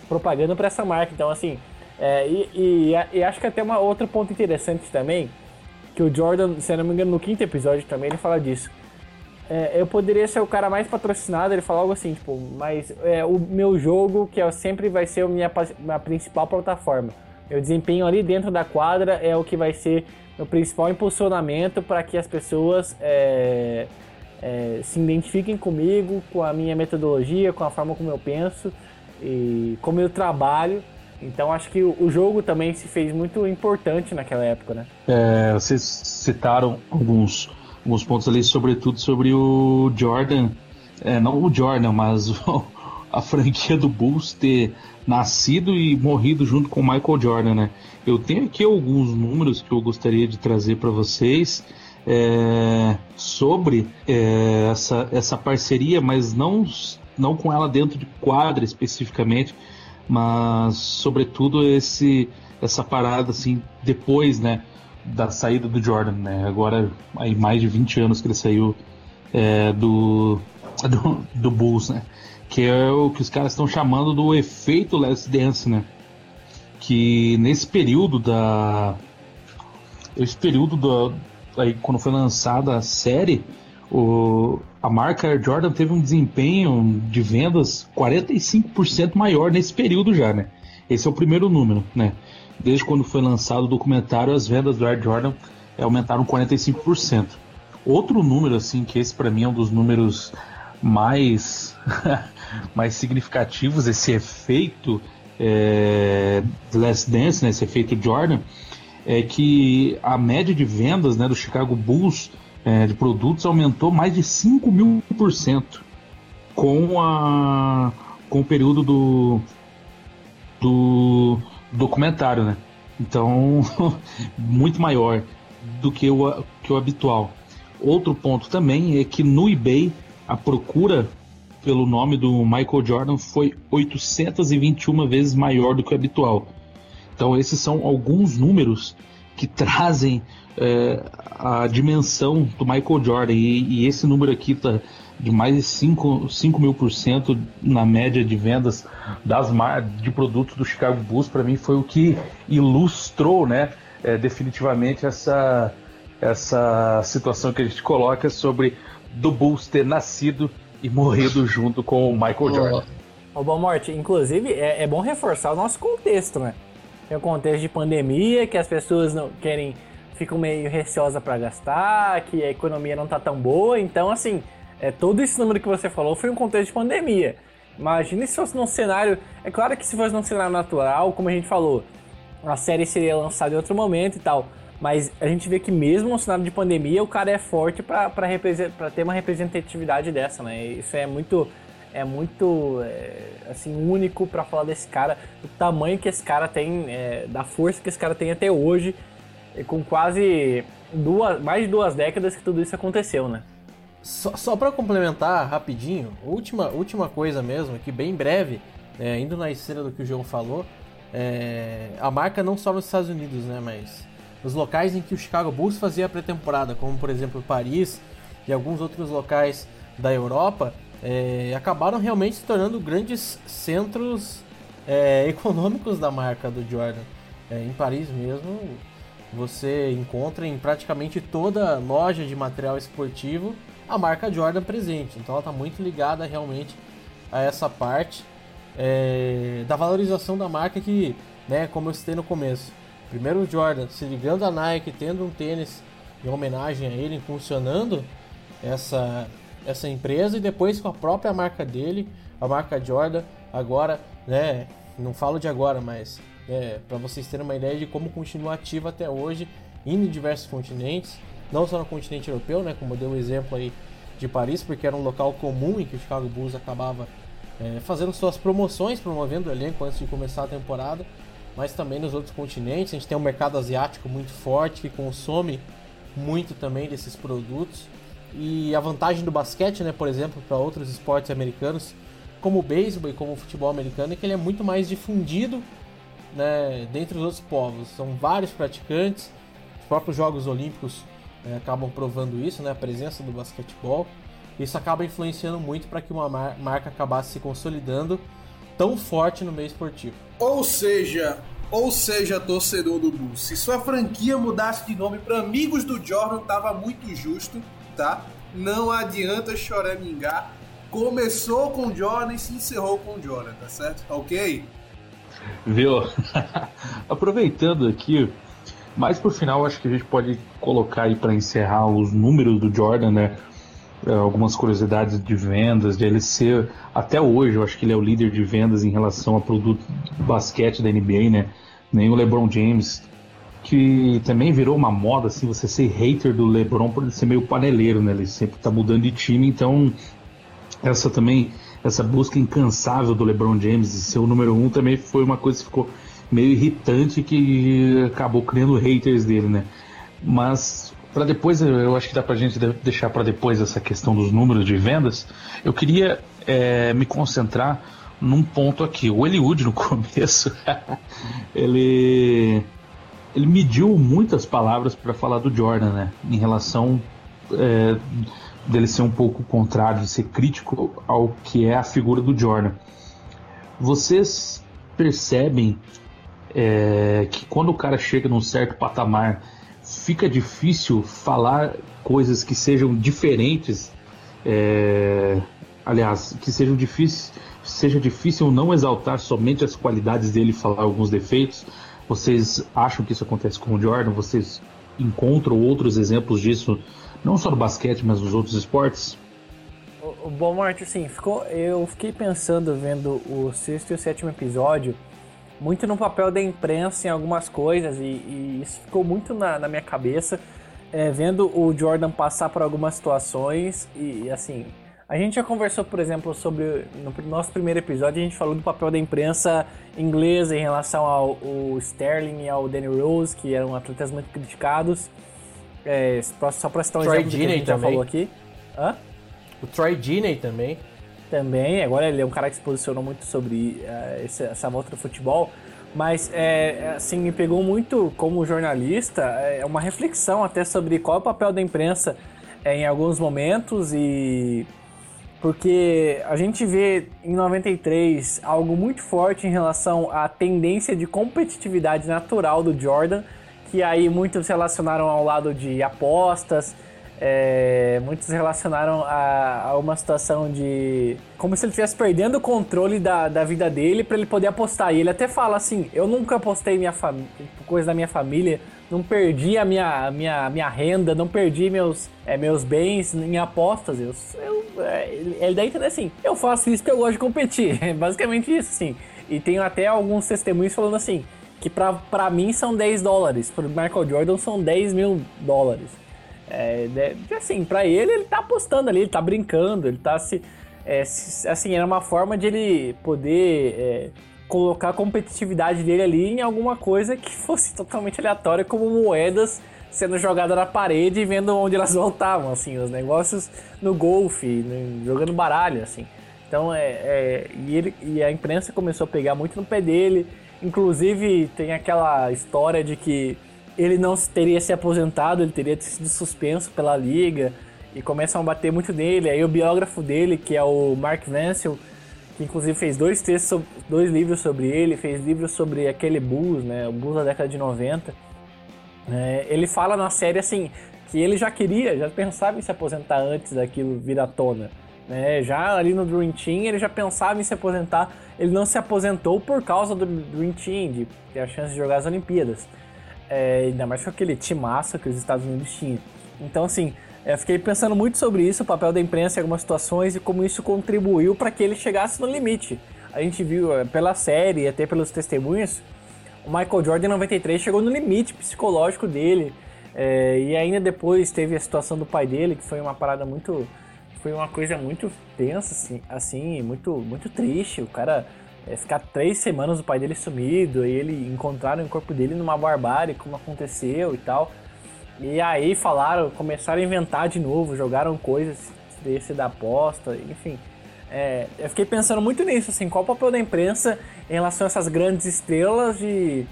propaganda para essa marca. Então, assim, é, e, e, e, acho que até uma outro ponto interessante também, que o Jordan, se não me engano, no quinto episódio também ele fala disso. É, eu poderia ser o cara mais patrocinado, ele fala algo assim, tipo, mas é, o meu jogo, que é, sempre vai ser a minha, minha principal plataforma. Meu desempenho ali dentro da quadra é o que vai ser o principal impulsionamento para que as pessoas é, é, se identifiquem comigo, com a minha metodologia, com a forma como eu penso e como eu trabalho. Então acho que o jogo também se fez muito importante naquela época, né? É, vocês citaram alguns, alguns pontos ali, sobretudo sobre o Jordan, é, não o Jordan, mas a franquia do Bulls ter nascido e morrido junto com o Michael Jordan, né? Eu tenho aqui alguns números que eu gostaria de trazer para vocês é, sobre é, essa, essa parceria, mas não, não com ela dentro de quadra especificamente, mas sobretudo esse essa parada assim depois, né, da saída do Jordan, né? Agora aí mais de 20 anos que ele saiu é, do, do, do Bulls, né? Que é o que os caras estão chamando do efeito Last Dance, né? Que nesse período da esse período da aí quando foi lançada a série, o, a marca Air Jordan teve um desempenho de vendas 45% maior nesse período já, né? Esse é o primeiro número, né? Desde quando foi lançado o documentário, as vendas do Air Jordan aumentaram 45%. Outro número, assim, que esse para mim é um dos números mais, mais significativos, esse efeito é, Last Dance, né, esse efeito Jordan, é que a média de vendas né, do Chicago Bulls é, de produtos aumentou mais de 5 mil por cento com, a, com o período do, do documentário, né? Então, muito maior do que o, que o habitual. Outro ponto também é que no eBay a procura pelo nome do Michael Jordan foi 821 vezes maior do que o habitual. Então, esses são alguns números que trazem é, a dimensão do Michael Jordan. E, e, esse número aqui tá de mais de 5, 5 mil por cento na média de vendas das de produtos do Chicago Bulls, para mim foi o que ilustrou né, é, definitivamente essa, essa situação que a gente coloca sobre do Bulls ter nascido e morrido junto com o Michael Jordan. Ô, Bom Morte, inclusive é, é bom reforçar o nosso contexto, né? Tem o contexto de pandemia, que as pessoas não querem ficam meio receosa para gastar, que a economia não tá tão boa. Então, assim, é, todo esse número que você falou foi um contexto de pandemia. Imagina se fosse num cenário. É claro que se fosse num cenário natural, como a gente falou, a série seria lançada em outro momento e tal. Mas a gente vê que mesmo no cenário de pandemia, o cara é forte para ter uma representatividade dessa, né? Isso é muito é muito é, assim único para falar desse cara, do tamanho que esse cara tem, é, da força que esse cara tem até hoje com quase duas, mais de duas décadas que tudo isso aconteceu, né? Só, só para complementar rapidinho, última, última coisa mesmo, que bem breve, é, indo na esteira do que o João falou, é, a marca não só nos Estados Unidos, né, mas nos locais em que o Chicago Bulls fazia a pré-temporada, como por exemplo Paris e alguns outros locais da Europa, é, acabaram realmente se tornando grandes centros é, econômicos da marca do Jordan. É, em Paris mesmo, você encontra em praticamente toda loja de material esportivo a marca Jordan presente. Então ela está muito ligada realmente a essa parte é, da valorização da marca que, né, como eu citei no começo, primeiro o Jordan se ligando à Nike, tendo um tênis em homenagem a ele, funcionando essa, essa empresa e depois com a própria marca dele, a marca Jordan, agora, né, não falo de agora, mas é, para vocês terem uma ideia de como continua ativa até hoje, indo em diversos continentes, não só no continente europeu, né, como deu o exemplo aí de Paris, porque era um local comum em que o Chicago Bulls acabava é, fazendo suas promoções, promovendo o elenco antes de começar a temporada, mas também nos outros continentes. A gente tem um mercado asiático muito forte que consome muito também desses produtos. E a vantagem do basquete, né, por exemplo, para outros esportes americanos, como o beisebol e como o futebol americano, é que ele é muito mais difundido né, dentre os outros povos. São vários praticantes, os próprios Jogos Olímpicos né, acabam provando isso, né, a presença do basquetebol. Isso acaba influenciando muito para que uma mar marca acabasse se consolidando tão forte no meio esportivo. Ou seja, ou seja, torcedor do Bulls, se sua franquia mudasse de nome para Amigos do Jordan, tava muito justo, tá? Não adianta choramingar. Começou com Jordan e se encerrou com Jordan, tá certo? Ok? Viu? Aproveitando aqui, mais por final, acho que a gente pode colocar aí para encerrar os números do Jordan, né? É, algumas curiosidades de vendas, de ele ser, até hoje, eu acho que ele é o líder de vendas em relação a produto basquete da NBA, né? Nem o LeBron James, que também virou uma moda, assim, você ser hater do LeBron por ele ser meio paneleiro, né? Ele sempre tá mudando de time, então essa também, essa busca incansável do LeBron James de ser o número um também foi uma coisa que ficou meio irritante que acabou criando haters dele, né? Mas para depois, eu acho que dá pra gente deixar para depois essa questão dos números de vendas. Eu queria é, me concentrar num ponto aqui. O Eliud no começo, ele ele mediu muitas palavras para falar do Jordan, né? Em relação é, dele ser um pouco contrário, de ser crítico ao que é a figura do Jordan. Vocês percebem é, que quando o cara chega num certo patamar, fica difícil falar coisas que sejam diferentes, é, aliás, que sejam difíceis, seja difícil não exaltar somente as qualidades dele falar alguns defeitos. Vocês acham que isso acontece com o Jordan? Vocês encontram outros exemplos disso, não só no basquete, mas nos outros esportes? Bom, Martin, assim, ficou, eu fiquei pensando vendo o sexto e o sétimo episódio muito no papel da imprensa em algumas coisas e, e isso ficou muito na, na minha cabeça, é, vendo o Jordan passar por algumas situações e, assim, a gente já conversou, por exemplo, sobre. No nosso primeiro episódio, a gente falou do papel da imprensa inglesa em relação ao, ao Sterling e ao Danny Rose, que eram atletas muito criticados. É, só para citar um Troy exemplo que a gente já falou aqui. Hã? O Troy Deeney também também. Agora ele é um cara que se posicionou muito sobre uh, essa volta do futebol. Mas, é, assim, me pegou muito como jornalista, é uma reflexão até sobre qual é o papel da imprensa é, em alguns momentos e... Porque a gente vê em 93 algo muito forte em relação à tendência de competitividade natural do Jordan, que aí muitos relacionaram ao lado de apostas, é, muitos relacionaram a, a, uma situação de. como se ele estivesse perdendo o controle da, da vida dele para ele poder apostar. E ele até fala assim: eu nunca apostei minha coisa da minha família, não perdi a minha, minha, minha renda, não perdi meus, é, meus bens em apostas. Eu, eu, é, ele daí entende assim: eu faço isso porque eu gosto de competir. É basicamente isso, sim. E tenho até alguns testemunhos falando assim: que pra mim são 10 dólares, pro Michael Jordan são 10 mil dólares. É, assim, para ele, ele tá apostando ali, ele tá brincando, ele tá se. É, se assim, era uma forma de ele poder é, colocar a competitividade dele ali em alguma coisa que fosse totalmente aleatória, como moedas sendo jogadas na parede e vendo onde elas voltavam, assim, os negócios no golfe, jogando baralho, assim. Então, é, é, e, ele, e a imprensa começou a pegar muito no pé dele. Inclusive, tem aquela história de que ele não teria se aposentado, ele teria sido suspenso pela liga e começam a bater muito nele. Aí o biógrafo dele, que é o Mark Vancil, que inclusive fez dois textos, dois livros sobre ele, fez livros sobre aquele Bulls, né, o Bulls da década de 90. É, ele fala na série assim que ele já queria, já pensava em se aposentar antes daquilo vir à tona. Né? Já ali no Dream Team ele já pensava em se aposentar. Ele não se aposentou por causa do Dream Team, de ter a chance de jogar as Olimpíadas. É, ainda mais com aquele timaço que os Estados Unidos tinham. Então, assim, eu fiquei pensando muito sobre isso, o papel da imprensa em algumas situações e como isso contribuiu para que ele chegasse no limite. A gente viu é, pela série e até pelos testemunhos, o Michael Jordan em 93 chegou no limite psicológico dele. É, e ainda depois teve a situação do pai dele, que foi uma parada muito. Foi uma coisa muito tensa, assim, assim muito, muito triste. O cara é, ficar três semanas o pai dele sumido, e ele encontraram o corpo dele numa barbárie, como aconteceu e tal. E aí falaram, começaram a inventar de novo, jogaram coisas desse da aposta, enfim. É, eu fiquei pensando muito nisso, assim, qual o papel da imprensa em relação a essas grandes estrelas de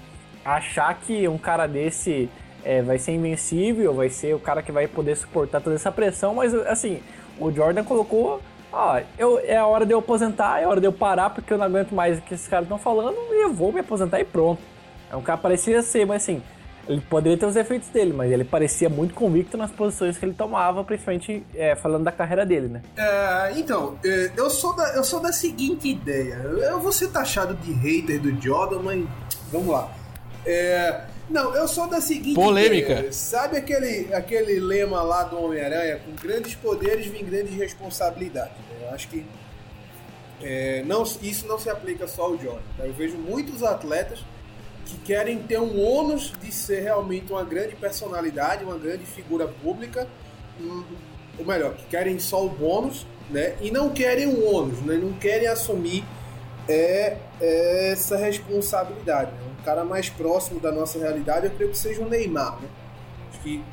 achar que um cara desse é, vai ser invencível, vai ser o cara que vai poder suportar toda essa pressão, mas assim, o Jordan colocou ó, eu, é a hora de eu aposentar, é a hora de eu parar, porque eu não aguento mais o que esses caras estão falando, e eu vou me aposentar e pronto. É um cara parecia ser, mas assim, ele poderia ter os efeitos dele, mas ele parecia muito convicto nas posições que ele tomava, principalmente é, falando da carreira dele, né? É, então, é, eu sou, da, eu sou da seguinte ideia. Eu vou ser taxado de hater do Jordan, mas vamos lá. É, não, eu sou da seguinte Polêmica. Ideia. Sabe aquele, aquele lema lá do Homem-Aranha? Com grandes poderes vem grandes responsabilidades. Né? Eu acho que é, não, isso não se aplica só ao Jordan. Tá? Eu vejo muitos atletas que querem ter um ônus de ser realmente uma grande personalidade, uma grande figura pública, ou melhor, que querem só o bônus, né? E não querem o ônus, né? Não querem assumir é, é essa responsabilidade. Um cara mais próximo da nossa realidade, eu creio que seja o Neymar, né? Acho que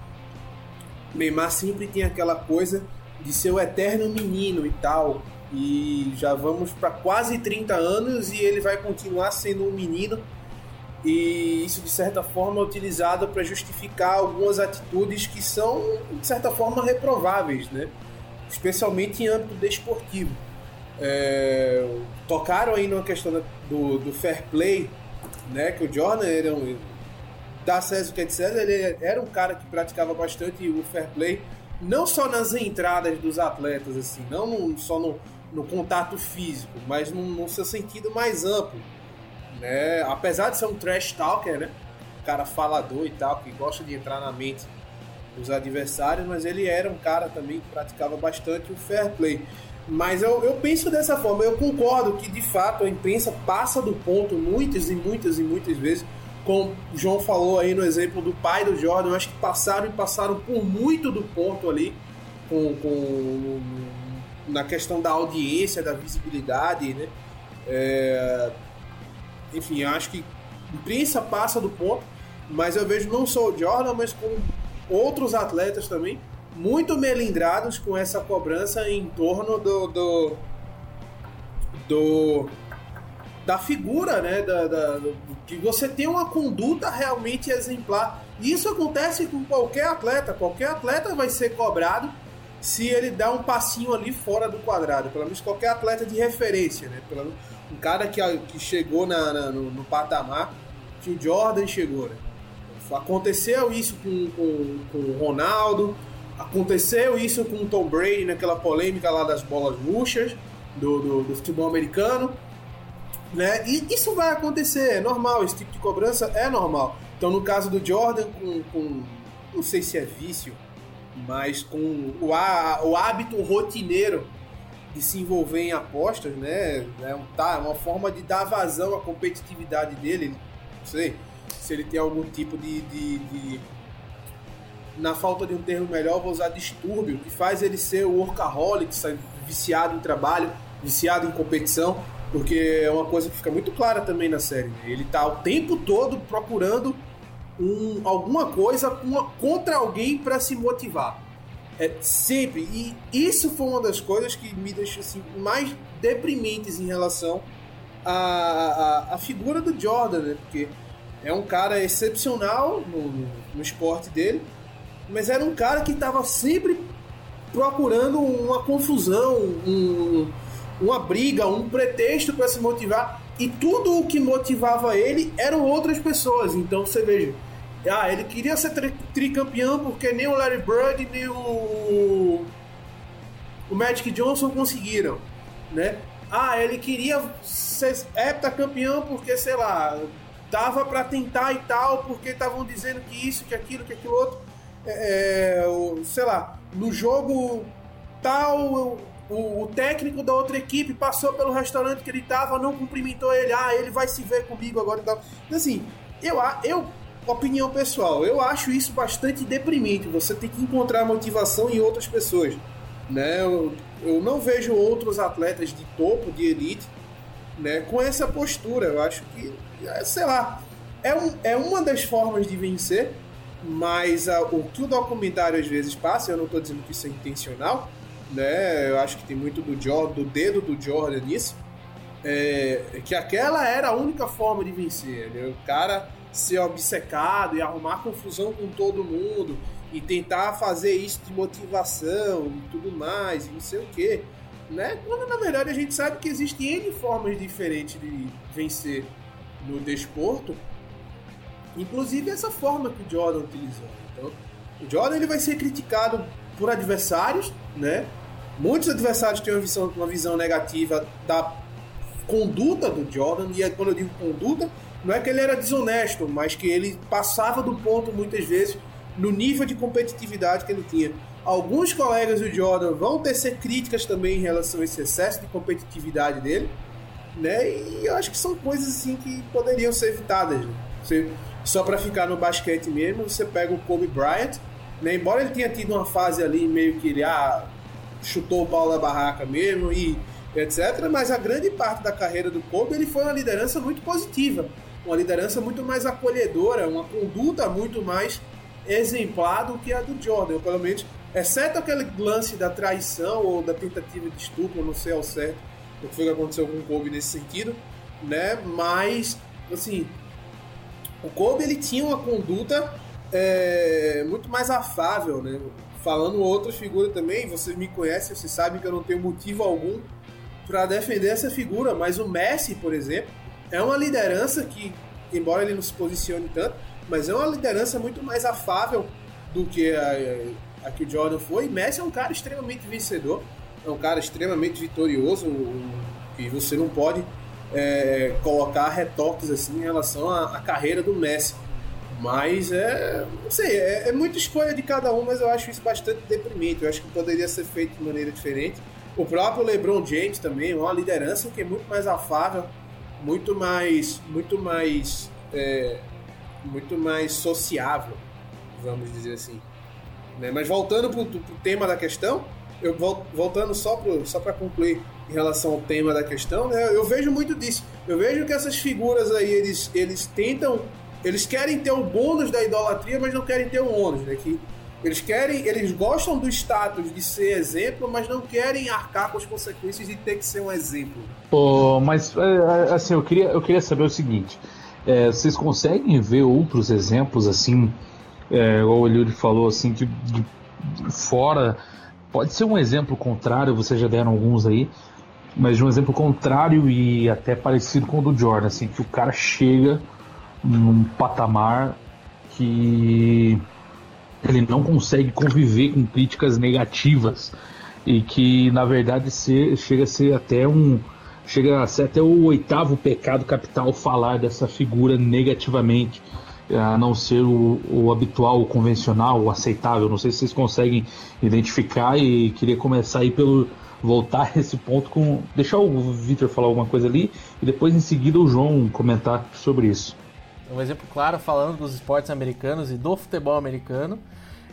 o Neymar sempre tem aquela coisa de ser o eterno menino e tal. E já vamos para quase 30 anos e ele vai continuar sendo um menino e isso de certa forma é utilizado para justificar algumas atitudes que são de certa forma reprováveis, né? especialmente em âmbito desportivo. É, tocaram aí numa questão do, do fair play, né? que o Jordan era um, da César que é de César, ele era um cara que praticava bastante o fair play, não só nas entradas dos atletas, assim, não só no, no contato físico, mas no, no seu sentido mais amplo né? Apesar de ser um trash talker, né? Um cara falador e tal, que gosta de entrar na mente dos adversários, mas ele era um cara também que praticava bastante o fair play. Mas eu, eu penso dessa forma, eu concordo que de fato a imprensa passa do ponto muitas e muitas e muitas vezes, como o João falou aí no exemplo do pai do Jordan, eu acho que passaram e passaram por muito do ponto ali com, com na questão da audiência, da visibilidade, né? É, enfim, eu acho que imprensa passa do ponto, mas eu vejo não só o Jordan, mas com outros atletas também, muito melindrados com essa cobrança em torno do, do, do da figura, né, da, da, que você tem uma conduta realmente exemplar. Isso acontece com qualquer atleta, qualquer atleta vai ser cobrado se ele dá um passinho ali fora do quadrado, pelo menos qualquer atleta de referência, né, pelo um cara que, que chegou na, na no, no, patamar que o Jordan chegou. Né? Aconteceu isso com, com, com o Ronaldo, aconteceu isso com o Tom Brady naquela polêmica lá das bolas murchas do, do, do futebol americano. Né? E isso vai acontecer, é normal, esse tipo de cobrança é normal. Então, no caso do Jordan, com, com não sei se é vício, mas com o, o hábito rotineiro de se envolver em apostas, né? É um, tá, uma forma de dar vazão à competitividade dele. Não sei se ele tem algum tipo de, de, de na falta de um termo melhor, vou usar distúrbio, que faz ele ser o workaholic, viciado em trabalho, viciado em competição, porque é uma coisa que fica muito clara também na série. Né? Ele tá o tempo todo procurando um, alguma coisa contra alguém para se motivar. É, sempre. E isso foi uma das coisas que me deixou assim, mais deprimentes em relação à, à, à figura do Jordan, né? Porque é um cara excepcional no, no, no esporte dele, mas era um cara que estava sempre procurando uma confusão, um, uma briga, um pretexto para se motivar. E tudo o que motivava ele eram outras pessoas. Então você veja ah, ele queria ser tri tricampeão porque nem o Larry Bird nem o o Magic Johnson conseguiram, né? Ah, ele queria ser heptacampeão porque, sei lá, dava para tentar e tal, porque estavam dizendo que isso, que aquilo, que aquilo outro. É, é sei lá, no jogo tal, o, o, técnico da outra equipe passou pelo restaurante que ele tava, não cumprimentou ele, ah, ele vai se ver comigo agora e tal. Assim, eu, eu opinião pessoal, eu acho isso bastante deprimente. Você tem que encontrar motivação em outras pessoas. Né? Eu, eu não vejo outros atletas de topo, de elite, né, com essa postura. Eu acho que, é, sei lá, é, um, é uma das formas de vencer, mas a, o que o documentário às vezes passa, eu não estou dizendo que isso é intencional, né? Eu acho que tem muito do, Jordan, do dedo do Jordan nisso. É, que aquela era a única forma de vencer. Né? O cara ser obcecado e arrumar confusão com todo mundo e tentar fazer isso de motivação e tudo mais, e não sei o que. né? Quando na verdade a gente sabe que existem N formas diferentes de vencer no desporto, inclusive essa forma que o Jordan utilizou. Então, o Jordan ele vai ser criticado por adversários, né? Muitos adversários têm uma visão, uma visão negativa da conduta do Jordan, e quando eu digo conduta, não é que ele era desonesto, mas que ele passava do ponto muitas vezes no nível de competitividade que ele tinha. Alguns colegas do Jordan vão tecer críticas também em relação a esse excesso de competitividade dele, né? E eu acho que são coisas assim que poderiam ser evitadas. Né? Só para ficar no basquete mesmo, você pega o Kobe Bryant, né? Embora ele tenha tido uma fase ali meio que ele ah, chutou o pau da barraca mesmo e etc. Mas a grande parte da carreira do Kobe ele foi uma liderança muito positiva, uma liderança muito mais acolhedora, uma conduta muito mais exemplar do que a do Jordan. Pelo menos Exceto aquele lance da traição ou da tentativa de estupro, não sei ao certo o que foi que aconteceu com o Kobe nesse sentido, né? Mas, assim, o Kobe ele tinha uma conduta é, muito mais afável, né? Falando outras figuras também, vocês me conhecem, vocês sabem que eu não tenho motivo algum para defender essa figura, mas o Messi, por exemplo, é uma liderança que, embora ele não se posicione tanto, mas é uma liderança muito mais afável do que a, a que o Jordan foi. Messi é um cara extremamente vencedor, é um cara extremamente vitorioso e você não pode é, colocar retoques assim em relação à, à, carreira do Messi. Mas é, não sei, é, é, muita escolha de cada um, mas eu acho isso bastante deprimente. Eu acho que poderia ser feito de maneira diferente. O próprio LeBron James também, uma liderança que é muito mais afável, muito mais, muito mais, é, muito mais sociável, vamos dizer assim. Né? Mas voltando para o tema da questão, eu voltando só para só concluir em relação ao tema da questão, né? eu vejo muito disso. Eu vejo que essas figuras aí, eles, eles tentam, eles querem ter o bônus da idolatria, mas não querem ter o ônus, né? Que eles querem, eles gostam do status de ser exemplo, mas não querem arcar com as consequências de ter que ser um exemplo. Oh, mas é, é, assim, eu queria, eu queria saber o seguinte: é, vocês conseguem ver outros exemplos assim é, o Eliud falou assim, de, de, fora. Pode ser um exemplo contrário, vocês já deram alguns aí, mas de um exemplo contrário e até parecido com o do Jordan, assim, que o cara chega num patamar que ele não consegue conviver com críticas negativas e que na verdade chega a ser até um chega a ser até o oitavo pecado capital falar dessa figura negativamente a não ser o, o habitual, o convencional, o aceitável. Não sei se vocês conseguem identificar e queria começar aí pelo voltar a esse ponto com deixar o Victor falar alguma coisa ali e depois em seguida o João comentar sobre isso. Um exemplo claro falando dos esportes americanos e do futebol americano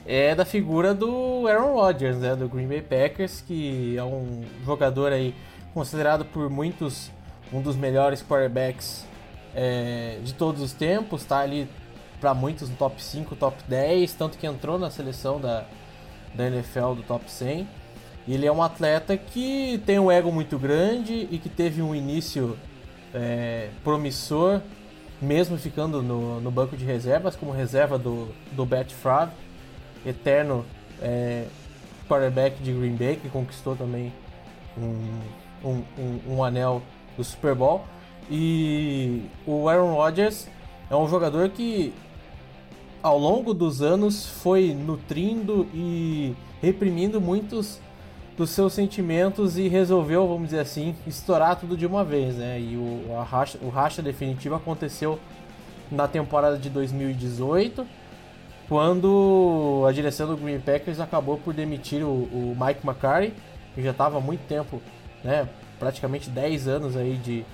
é da figura do Aaron Rodgers, né, do Green Bay Packers, que é um jogador aí considerado por muitos um dos melhores quarterbacks é, de todos os tempos, tá ali para muitos no top 5, top 10, tanto que entrou na seleção da, da NFL do top 100. Ele é um atleta que tem um ego muito grande e que teve um início é, promissor, mesmo ficando no, no, banco de reservas, como reserva do, do Bet Favre, eterno é, quarterback de Green Bay, que conquistou também um, um, um, um anel do Super Bowl. E o Aaron Rodgers é um jogador que ao longo dos anos foi nutrindo e reprimindo muitos dos seus sentimentos e resolveu, vamos dizer assim, estourar tudo de uma vez, né? E o, a racha, o racha definitivo aconteceu na temporada de 2018, quando a direção do Green Packers acabou por demitir o, o Mike McCarthy, que já estava há muito tempo, né? Praticamente 10 anos aí de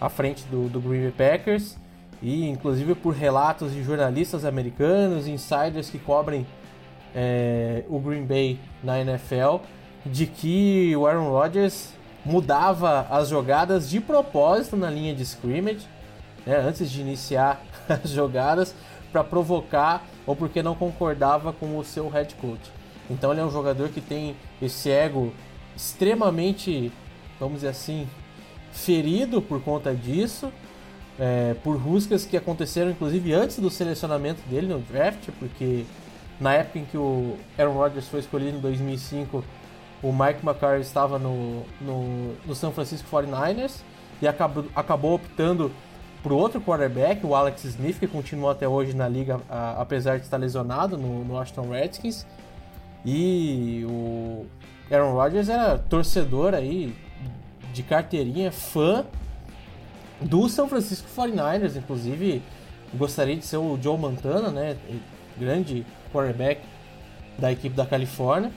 à frente do, do Green Packers e inclusive por relatos de jornalistas americanos, insiders que cobrem é, o Green Bay na NFL, de que o Aaron Rodgers mudava as jogadas de propósito na linha de scrimmage, né, antes de iniciar as jogadas, para provocar ou porque não concordava com o seu head coach. Então ele é um jogador que tem esse ego extremamente, vamos dizer assim, ferido por conta disso é, por rusgas que aconteceram inclusive antes do selecionamento dele no draft, porque na época em que o Aaron Rodgers foi escolhido em 2005, o Mike McCarthy estava no, no, no San Francisco 49ers e acabou, acabou optando por outro quarterback, o Alex Smith, que continua até hoje na liga, a, apesar de estar lesionado no, no Washington Redskins. E o Aaron Rodgers era torcedor aí de carteirinha, fã do São Francisco 49ers, inclusive gostaria de ser o Joe Montana, né, grande quarterback da equipe da Califórnia.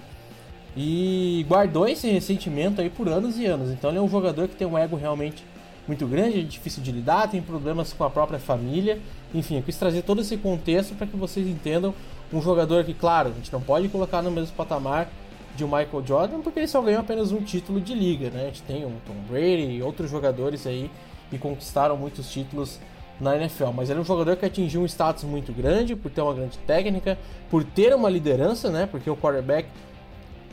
E guardou esse ressentimento aí por anos e anos. Então ele é um jogador que tem um ego realmente muito grande, é difícil de lidar, tem problemas com a própria família. Enfim, eu quis trazer todo esse contexto para que vocês entendam um jogador que, claro, a gente não pode colocar no mesmo patamar de Michael Jordan, porque ele só ganhou apenas um título de liga, né? A gente tem o Tom Brady e outros jogadores aí que conquistaram muitos títulos na NFL, mas ele é um jogador que atingiu um status muito grande por ter uma grande técnica, por ter uma liderança, né? Porque o quarterback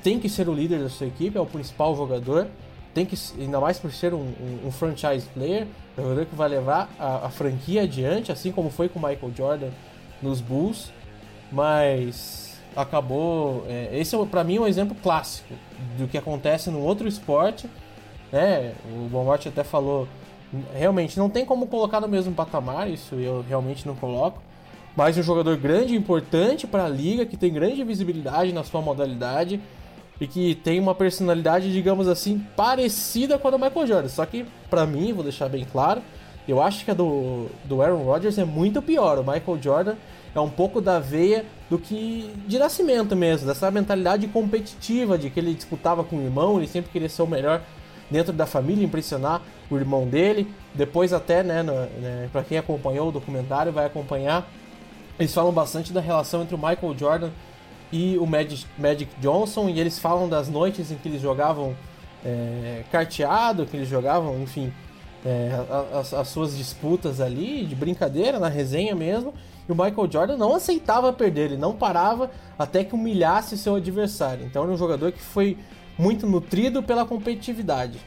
tem que ser o líder da sua equipe, é o principal jogador, tem que ainda mais por ser um, um, um franchise player, jogador que vai levar a, a, franquia adiante, assim como foi com o Michael Jordan nos Bulls, mas acabou. É, esse é para mim um exemplo clássico do que acontece no outro esporte, né? O Bombote até falou realmente não tem como colocar no mesmo patamar, isso eu realmente não coloco. Mas um jogador grande importante para a liga, que tem grande visibilidade na sua modalidade e que tem uma personalidade, digamos assim, parecida com a do Michael Jordan. Só que, para mim, vou deixar bem claro, eu acho que a do, do Aaron Rodgers é muito pior. O Michael Jordan é um pouco da veia do que de nascimento mesmo, dessa mentalidade competitiva de que ele disputava com o irmão, ele sempre queria ser o melhor dentro da família, impressionar o irmão dele. Depois até, né, né para quem acompanhou o documentário, vai acompanhar. Eles falam bastante da relação entre o Michael Jordan e o Magic, Magic Johnson, e eles falam das noites em que eles jogavam é, carteado, que eles jogavam, enfim, é, as, as, suas disputas ali, de brincadeira, na resenha mesmo. E o Michael Jordan não aceitava perder, ele não parava até que humilhasse seu adversário. Então era um jogador que foi muito nutrido pela competitividade.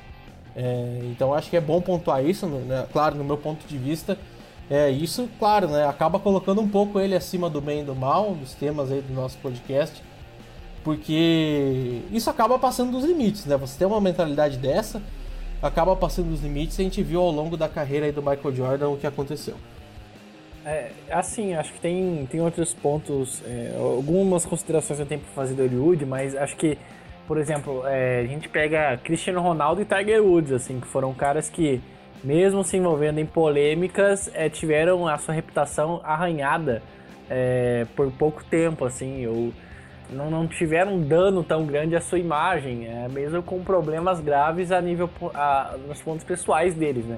É, então acho que é bom pontuar isso, né? claro, no meu ponto de vista. É, isso, claro, né, acaba colocando um pouco ele acima do bem e do mal, dos temas aí do nosso podcast, porque isso acaba passando dos limites, né? Você tem uma mentalidade dessa, acaba passando dos limites, e a gente viu ao longo da carreira aí do Michael Jordan o que aconteceu. É, assim, acho que tem, tem outros pontos, é, algumas considerações eu tenho para fazer do Hollywood, mas acho que por exemplo, é, a gente pega Cristiano Ronaldo e Tiger Woods, assim, que foram caras que, mesmo se envolvendo em polêmicas, é, tiveram a sua reputação arranhada é, por pouco tempo, assim, ou não, não tiveram um dano tão grande à sua imagem, é, mesmo com problemas graves a nível a, nos pontos pessoais deles, né?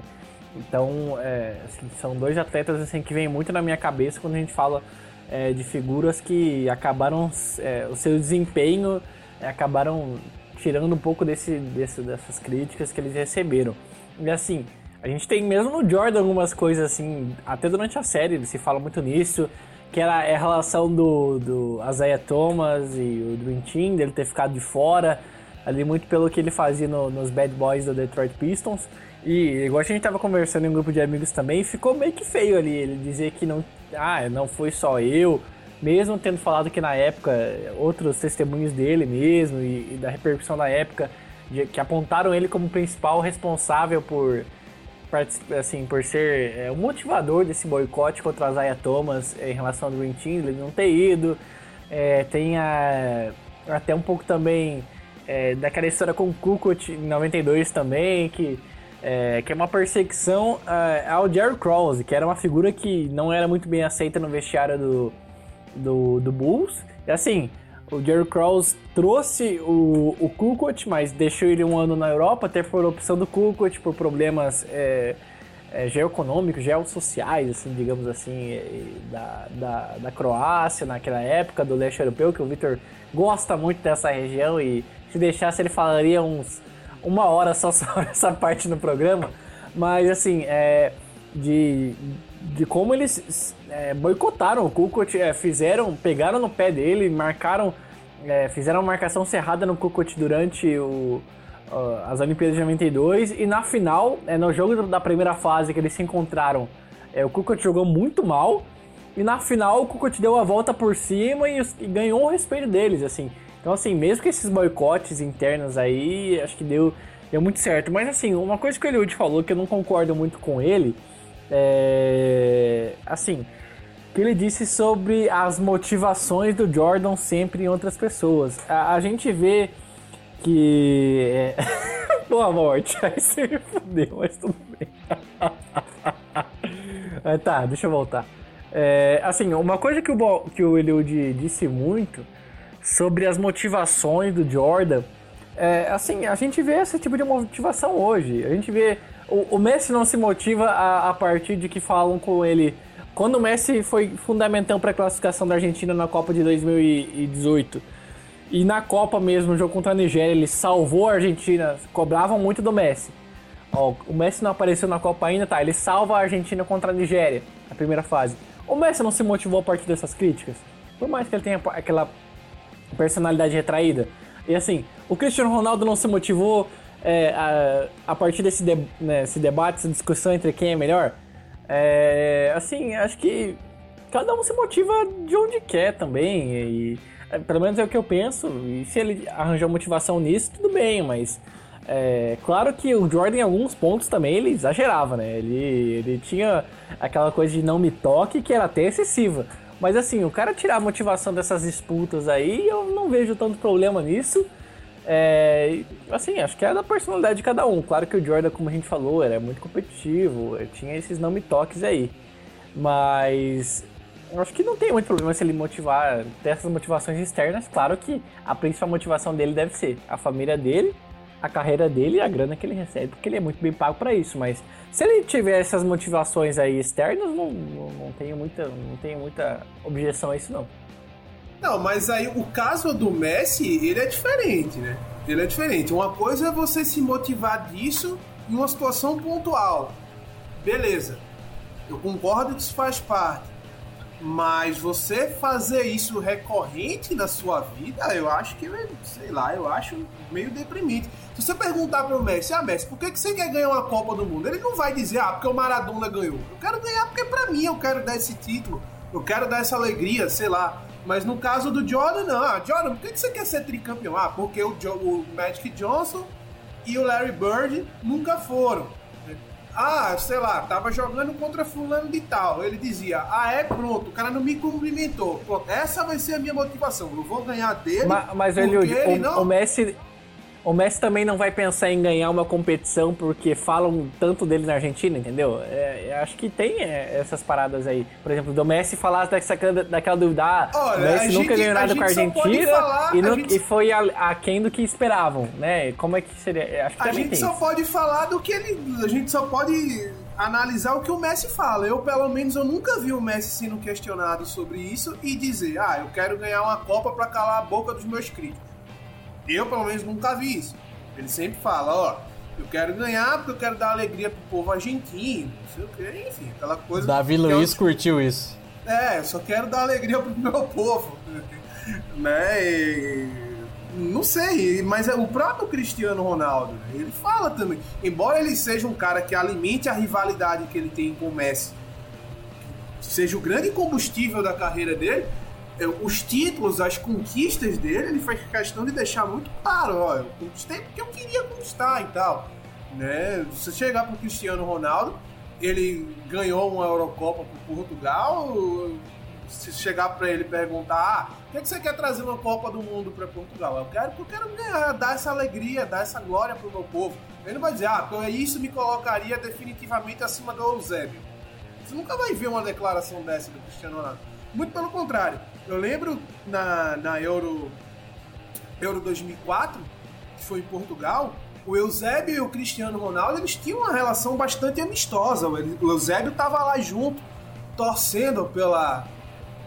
Então, é, assim, são dois atletas assim que vem muito na minha cabeça quando a gente fala é, de figuras que acabaram é, o seu desempenho é, acabaram tirando um pouco desse, desse, dessas críticas que eles receberam. E assim, a gente tem mesmo no Jordan algumas coisas assim, até durante a série ele se fala muito nisso, que era a relação do, do Isaiah Thomas e o Dream Team, dele ter ficado de fora, ali muito pelo que ele fazia no, nos Bad Boys do Detroit Pistons. E igual a gente tava conversando em um grupo de amigos também, ficou meio que feio ali, ele dizer que não, ah, não foi só eu, mesmo tendo falado que na época outros testemunhos dele mesmo e, e da repercussão da época de, que apontaram ele como principal responsável por assim por ser é, o motivador desse boicote contra a Zaya Thomas em relação ao Green Team, ele não ter ido é, tem a, até um pouco também é, daquela história com o Kukoc em 92 também que é, que é uma perseguição uh, ao Jerry Krause, que era uma figura que não era muito bem aceita no vestiário do, do, do Bulls. E assim, o Jerry Krause trouxe o, o Kukoc, mas deixou ele um ano na Europa, até por opção do Kukoc, por problemas é, é, geoeconômicos, geossociais, assim, digamos assim, da, da, da Croácia naquela época, do leste europeu, que o Victor gosta muito dessa região e se deixasse ele falaria uns uma hora só sobre essa parte no programa. Mas assim, é, de, de como eles é, boicotaram o Kukoc, é, fizeram, pegaram no pé dele, marcaram, é, fizeram uma marcação cerrada no Kukoc durante o, uh, as Olimpíadas de 92 e na final, é, no jogo da primeira fase que eles se encontraram, é, o Kukoc jogou muito mal e na final o Kukoc deu a volta por cima e, e ganhou o respeito deles, assim. Então, assim, mesmo com esses boicotes internos aí, acho que deu, deu muito certo. Mas, assim, uma coisa que o Eliud falou que eu não concordo muito com ele é. Assim, que ele disse sobre as motivações do Jordan sempre em outras pessoas. A, a gente vê que. É... Boa morte, aí você me fudeu, mas tudo bem. é, tá, deixa eu voltar. É, assim, uma coisa que o, que o Eliud disse muito sobre as motivações do Jordan. É, assim, a gente vê esse tipo de motivação hoje. A gente vê. O, o Messi não se motiva a, a, partir de que falam com ele. Quando o Messi foi fundamental para a classificação da Argentina na Copa de 2018 e na Copa mesmo, no jogo contra a Nigéria, ele salvou a Argentina, cobravam muito do Messi. Ó, o Messi não apareceu na Copa ainda, tá? Ele salva a Argentina contra a Nigéria, na primeira fase. O Messi não se motivou a partir dessas críticas? Por mais que ele tenha aquela personalidade retraída. E assim, o Cristiano Ronaldo não se motivou é, a, a, partir desse de, né, debate, essa discussão entre quem é melhor? É, assim, acho que cada um se motiva de onde quer também. E, é, pelo menos é o que eu penso. E se ele arranjou motivação nisso, tudo bem, mas. É, claro que o Jordan, em alguns pontos também, ele exagerava, né? Ele, ele tinha aquela coisa de não me toque que era até excessiva. Mas assim, o cara tirar a motivação dessas disputas aí, eu não vejo tanto problema nisso. É, assim, acho que é da personalidade de cada um. Claro que o Jordan, como a gente falou, era muito competitivo, tinha esses não me toques aí. Mas acho que não tem muito problema se ele motivar, ter essas motivações externas. Claro que a principal motivação dele deve ser a família dele, a carreira dele e a grana que ele recebe, porque ele é muito bem pago para isso. Mas se ele tiver essas motivações aí externas, não, não, não, tenho muita, não tenho muita objeção a isso, não. Não, mas aí o caso do Messi, ele é diferente, né? Ele é diferente. Uma coisa é você se motivar disso em uma situação pontual. Beleza. Eu concordo que isso faz parte. Mas você fazer isso recorrente na sua vida, eu acho que, sei lá, eu acho meio deprimente. Se você perguntar para o Messi, ah, Messi, por que, que você quer ganhar uma Copa do Mundo? Ele não vai dizer, ah, porque o Maradona ganhou. Eu quero ganhar porque para mim eu quero dar esse título, eu quero dar essa alegria, sei lá. Mas no caso do Jordan, não. Ah, Jordan, por que, que você quer ser tricampeão? Ah, porque o, jo o Magic Johnson e o Larry Bird nunca foram. Ah, sei lá, tava jogando contra fulano de tal. Ele dizia, ah, é pronto, o cara não me cumprimentou. Pronto, essa vai ser a minha motivação. Eu vou ganhar dele. Mas, mas ele, ele não... o Messi o Messi também não vai pensar em ganhar uma competição porque falam tanto dele na Argentina, entendeu? É, acho que tem é, essas paradas aí. Por exemplo, do Messi falar dessa, daquela dúvida, ah, Olha, o Messi nunca gente, ganhou nada com a Argentina falar, e, não, gente... e, foi aquém a do que esperavam, né? Como é que seria? Acho que a gente só isso. pode falar do que ele. A gente só pode analisar o que o Messi fala. Eu, pelo menos, eu nunca vi o Messi sendo questionado sobre isso e dizer, ah, eu quero ganhar uma Copa para calar a boca dos meus críticos. Eu, pelo menos, nunca vi isso. Ele sempre fala, ó, eu quero ganhar porque eu quero dar alegria pro povo argentino, não sei o que, enfim, aquela coisa. Davi Luiz eu... curtiu isso. É, eu só quero dar alegria pro meu povo. né? E... Não sei, mas é o próprio Cristiano Ronaldo, ele fala também. Embora ele seja um cara que alimente a rivalidade que ele tem com o Messi, seja o grande combustível da carreira dele, é, os títulos, as conquistas dele, ele faz questão de deixar muito claro, ó, eu conquistei porque eu queria conquistar e tal, né? Se você chegar pro Cristiano Ronaldo, ele ganhou uma Eurocopa pro Portugal, se chegar para ele perguntar, ah, por que, você quer trazer uma Copa do Mundo para Portugal? Eu quero porque eu quero ganhar, dar essa alegria, dar essa glória pro meu povo. Ele vai dizer, ah, então isso me colocaria definitivamente acima do Eusébio. Você nunca vai ver uma declaração dessa do Cristiano Ronaldo. Muito pelo contrário. Eu lembro na, na Euro, Euro 2004, que foi em Portugal, o Eusébio e o Cristiano Ronaldo eles tinham uma relação bastante amistosa. O Eusébio estava lá junto, torcendo pela,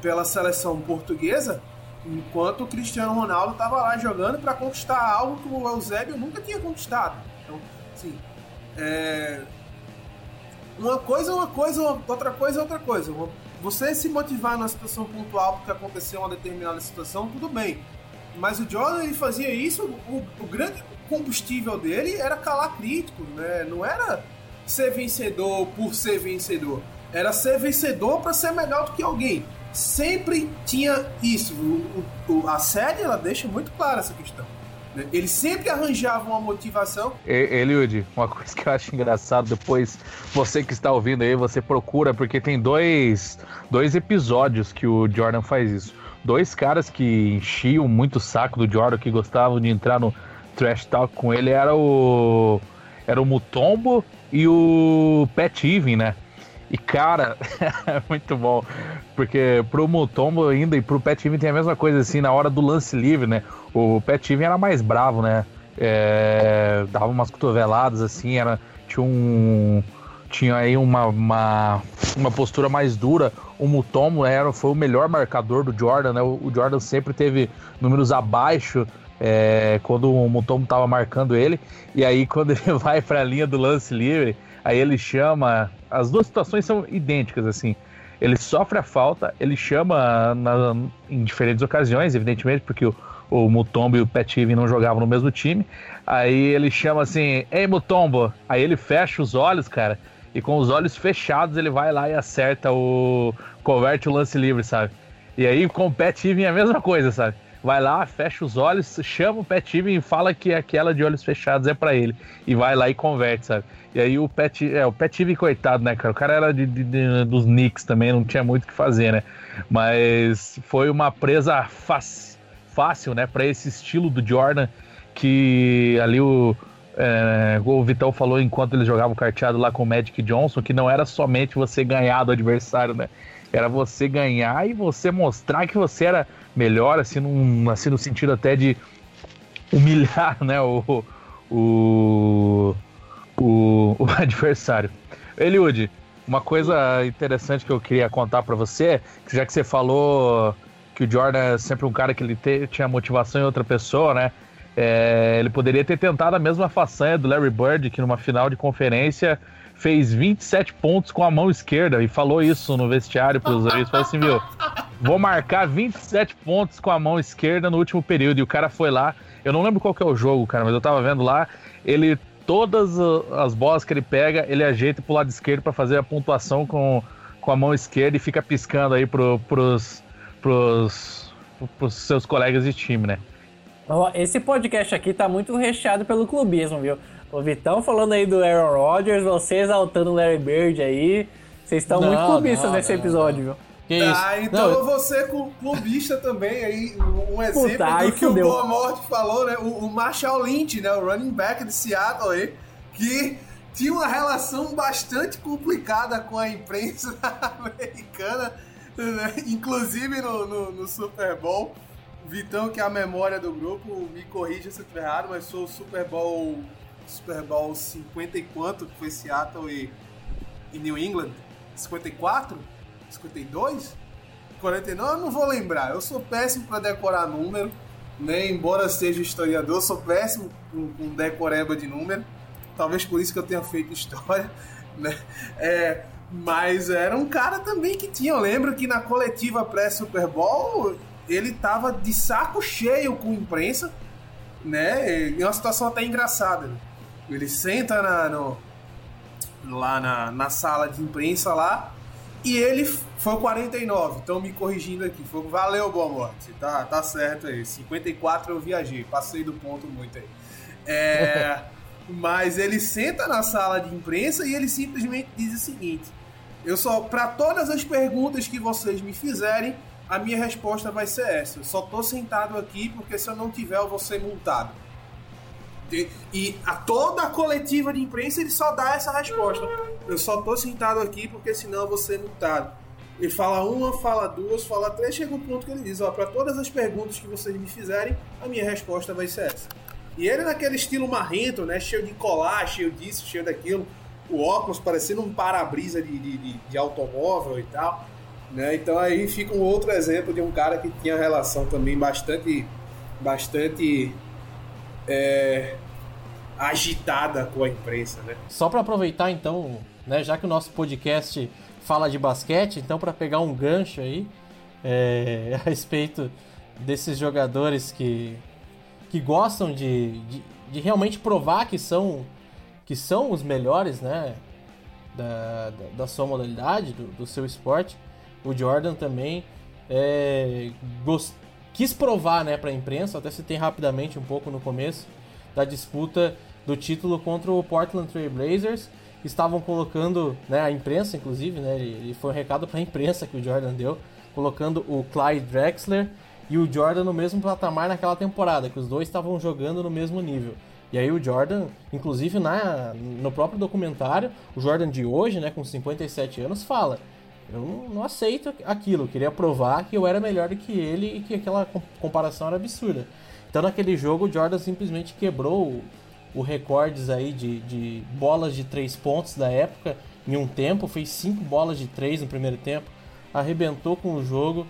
pela seleção portuguesa, enquanto o Cristiano Ronaldo estava lá jogando para conquistar algo que o Eusébio nunca tinha conquistado. Então, assim, é... uma coisa é uma coisa, outra coisa é outra coisa. Você se motivar na situação pontual porque aconteceu uma determinada situação, tudo bem. Mas o Jordan ele fazia isso, o, o grande combustível dele era calar críticos, né? Não era ser vencedor por ser vencedor. Era ser vencedor para ser melhor do que alguém. sempre tinha isso. O, o, a série ela deixa muito clara essa questão. Né? Ele sempre arranjava uma motivação. Eliud, uma coisa que eu acho engraçado, depois você que está ouvindo aí, você procura, porque tem dois, dois episódios que o Jordan faz isso. Dois caras que enchiam muito o saco do Jordan, que gostavam de entrar no trash talk com ele, era o. Era o Mutombo e o Pat Even, né? E cara, é muito bom. Porque pro Mutombo ainda e pro Pat Even tem a mesma coisa assim, na hora do lance livre, né? O Pat Even era mais bravo, né? É, dava umas cotoveladas assim, era, tinha um. Tinha aí uma, uma, uma postura mais dura. O Mutombo era, foi o melhor marcador do Jordan, né? O, o Jordan sempre teve números abaixo é, quando o Mutombo tava marcando ele. E aí, quando ele vai para a linha do lance livre, aí ele chama. As duas situações são idênticas, assim. Ele sofre a falta, ele chama na, em diferentes ocasiões, evidentemente, porque o, o Mutombo e o Pat Even não jogavam no mesmo time. Aí ele chama assim: Ei, Mutombo! Aí ele fecha os olhos, cara, e com os olhos fechados ele vai lá e acerta o. converte o lance livre, sabe? E aí com o Pat Even é a mesma coisa, sabe? Vai lá, fecha os olhos, chama o Pat Even e fala que aquela de olhos fechados é para ele. E vai lá e converte, sabe? E aí o Pat, é, o Pat coitado, né, cara? O cara era de, de, de, dos Knicks também, não tinha muito o que fazer, né? Mas foi uma presa fácil, fácil né, para esse estilo do Jordan, que ali o. É, o Vitão falou enquanto eles jogavam carteado lá com o Magic Johnson, que não era somente você ganhar do adversário, né? Era você ganhar e você mostrar que você era melhor, assim, num, assim no sentido até de humilhar né, o, o, o, o adversário. Eliud, uma coisa interessante que eu queria contar para você, que já que você falou que o Jordan é sempre um cara que ele te, tinha motivação em outra pessoa, né? É, ele poderia ter tentado a mesma façanha do Larry Bird, que numa final de conferência fez 27 pontos com a mão esquerda e falou isso no vestiário para os Falou assim, viu, vou marcar 27 pontos com a mão esquerda no último período. E o cara foi lá, eu não lembro qual que é o jogo, cara, mas eu tava vendo lá, ele todas as bolas que ele pega, ele ajeita pro lado esquerdo para fazer a pontuação com, com a mão esquerda e fica piscando aí pro, pros, pros, pros seus colegas de time, né? Esse podcast aqui tá muito recheado pelo clubismo, viu? O Vitão falando aí do Aaron Rodgers, você exaltando o Larry Bird aí. Vocês estão muito clubistas nesse não, episódio, viu? Que ah, então não, eu vou ser clubista também aí. Um exemplo Puta, do que fudeu. o Boa Morte falou, né? O, o, Marshall Lynch, né? O running back de Seattle aí, que tinha uma relação bastante complicada com a imprensa americana, né? inclusive no, no, no Super Bowl. Vitão, que é a memória do grupo, me corrija se eu estiver errado, mas sou o Super Bowl Super Bowl 50 e quanto, que foi Seattle e, e New England? 54? 52? 49? Eu não vou lembrar. Eu sou péssimo para decorar número, né? Embora seja historiador, sou péssimo com, com decoreba de número. Talvez por isso que eu tenha feito história, né? É, mas era um cara também que tinha. Eu lembro que na coletiva pré-Super Bowl ele tava de saco cheio com a imprensa, né? E uma situação até engraçada. Né? Ele senta na, no, lá na, na sala de imprensa lá e ele foi 49, então me corrigindo aqui. Foi, valeu, boa morte. Tá, tá certo aí. 54 eu viajei, passei do ponto muito aí. É, mas ele senta na sala de imprensa e ele simplesmente diz o seguinte: Eu só, para todas as perguntas que vocês me fizerem, a minha resposta vai ser essa. Eu só tô sentado aqui porque se eu não tiver eu vou ser multado. E a toda a coletiva de imprensa ele só dá essa resposta. Eu só tô sentado aqui porque senão eu vou ser. Ele fala uma, fala duas, fala três, chega um ponto que ele diz: Ó, para todas as perguntas que vocês me fizerem, a minha resposta vai ser essa. E ele naquele estilo marrento, né? Cheio de colar, cheio disso, cheio daquilo. O óculos parecendo um para-brisa de, de, de, de, automóvel e tal. Né? Então aí fica um outro exemplo de um cara que tinha relação também bastante. bastante é, agitada com a imprensa, né? Só para aproveitar então, né, já que o nosso podcast fala de basquete, então para pegar um gancho aí é, a respeito desses jogadores que, que gostam de, de, de, realmente provar que são que são os melhores, né, da, da, da sua modalidade, do, do, seu esporte. O Jordan também é, gost... quis provar né, para a imprensa, até citei rapidamente um pouco no começo, da disputa do título contra o Portland Trail Blazers. Estavam colocando, né, a imprensa inclusive, né, ele, foi um recado para a imprensa que o Jordan deu, colocando o Clyde Drexler e o Jordan no mesmo patamar naquela temporada, que os dois estavam jogando no mesmo nível. E aí o Jordan, inclusive na, no próprio documentário, o Jordan de hoje, né, com 57 anos, fala: eu não, aceito aquilo, eu queria provar que eu era melhor do que ele e que aquela comparação era absurda. Então naquele jogo o Jordan simplesmente quebrou o, recordes aí de, de bolas de três pontos da época em um tempo, fez cinco bolas de três no primeiro tempo, arrebentou com o jogo.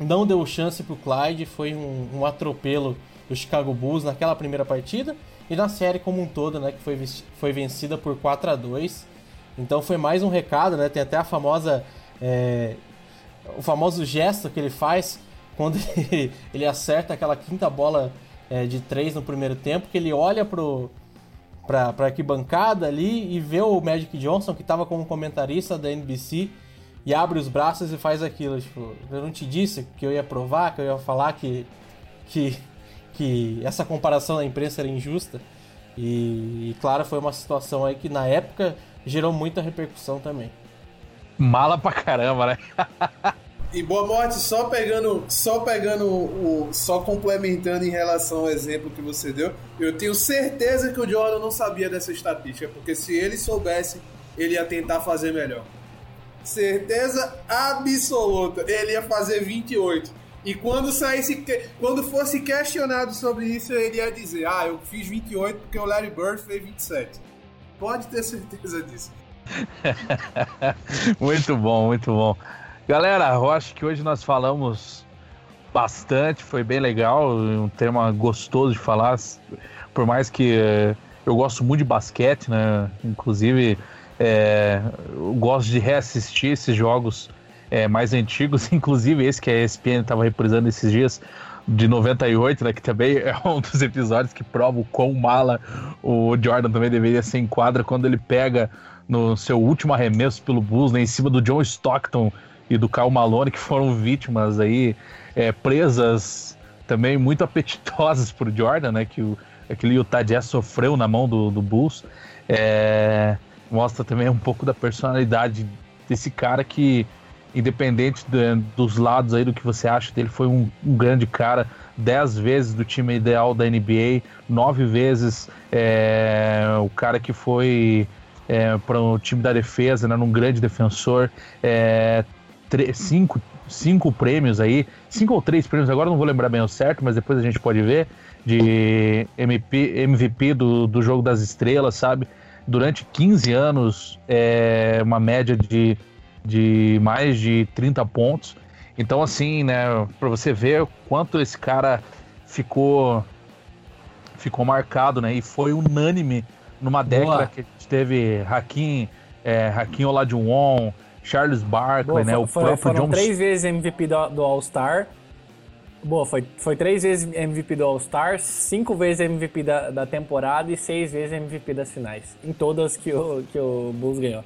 Não deu chance para o Clyde, foi um, um, atropelo do Chicago Bulls naquela primeira partida e na série como um todo, né, que foi, foi vencida por 4 a 2 Então foi mais um recado, né, tem até a famosa é, o famoso gesto que ele faz quando ele, ele acerta aquela quinta bola é, de 3 no primeiro tempo, que ele olha pro para a arquibancada ali e vê o Magic Johnson, que estava como comentarista da NBC, e abre os braços e faz aquilo. Tipo, eu não te disse que eu ia provar, que eu ia falar que, que, que essa comparação da imprensa era injusta. E, e, claro, foi uma situação aí que na época gerou muita repercussão também. Mala pra caramba, né? e boa morte, só pegando, só pegando o, só complementando em relação ao exemplo que você deu, eu tenho certeza que o Jordan não sabia dessa estatística, porque se ele soubesse, ele ia tentar fazer melhor. Certeza absoluta. Ele ia fazer 28. E quando saísse, quando fosse questionado sobre isso, ele ia dizer: Ah, eu fiz 28 porque o Larry Bird fez 27. Pode ter certeza disso. muito bom, muito bom. Galera, eu acho que hoje nós falamos bastante, foi bem legal, um tema gostoso de falar. Por mais que eh, eu gosto muito de basquete, né? Inclusive, é, eu gosto de reassistir esses jogos é, mais antigos, inclusive esse que a ESPN estava reprisando esses dias, de 98, né, que também é um dos episódios que prova o quão mala o Jordan também deveria ser em quadra quando ele pega no seu último arremesso pelo Bulls, né, em cima do John Stockton e do Kyle Malone, que foram vítimas aí, é, presas também muito apetitosas por Jordan, né, que o, aquele Utah Jazz sofreu na mão do, do Bulls. É, mostra também um pouco da personalidade desse cara que, independente de, dos lados aí do que você acha dele, foi um, um, grande cara, dez vezes do time ideal da NBA, nove vezes é, o cara que foi é, para o time da defesa, né, um grande defensor, é, cinco, cinco prêmios aí, cinco ou três prêmios, agora não vou lembrar bem o certo, mas depois a gente pode ver, de MP, MVP do, do Jogo das Estrelas, sabe? durante 15 anos é, uma média de, de mais de 30 pontos. Então, assim, né, para você ver quanto esse cara ficou ficou marcado, né, e foi unânime numa década Boa. que a gente teve Hakim, é, Hakim Olajuwon, Charles Barkley, Boa, né, o próprio foram John... três vezes MVP do, do All-Star, Boa, foi, foi três vezes MVP do All-Star, cinco vezes MVP da, da temporada e seis vezes MVP das finais. Em todas que o, que o Bulls ganhou.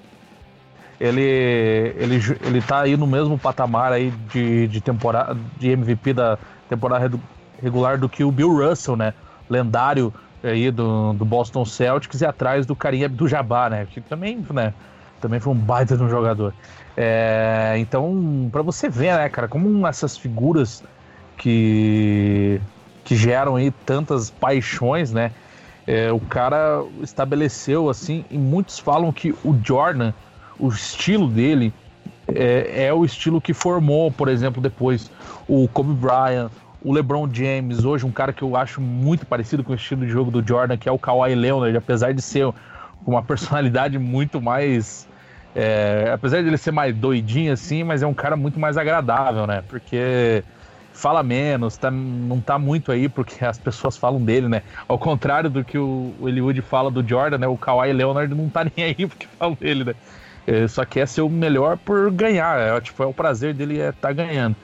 Ele, ele, ele tá aí no mesmo patamar aí de, de temporada de MVP da temporada regular do que o Bill Russell, né? Lendário aí do, do Boston Celtics e atrás do Karim Abdul-Jabbar, né? Que também, né? Também foi um baita de um jogador. É, então, para você ver, né, cara, como essas figuras que, que geram aí tantas paixões, né? É, o cara estabeleceu assim, e muitos falam que o Jordan, o estilo dele é, é, o estilo que formou, por exemplo, depois o Kobe Bryant, o LeBron James, hoje um cara que eu acho muito parecido com o estilo de jogo do Jordan, que é o Kawhi Leonard, apesar de ser uma personalidade muito mais é, apesar de ele ser mais doidinho assim, mas é um cara muito mais agradável, né? Porque fala menos, tá, não tá muito aí porque as pessoas falam dele, né? Ao contrário do que o, Eliud fala do Jordan, né? O Kawhi Leonard não tá nem aí porque falam dele, né? Ele só quer ser o melhor por ganhar, é, tipo, é o prazer dele é estar tá ganhando.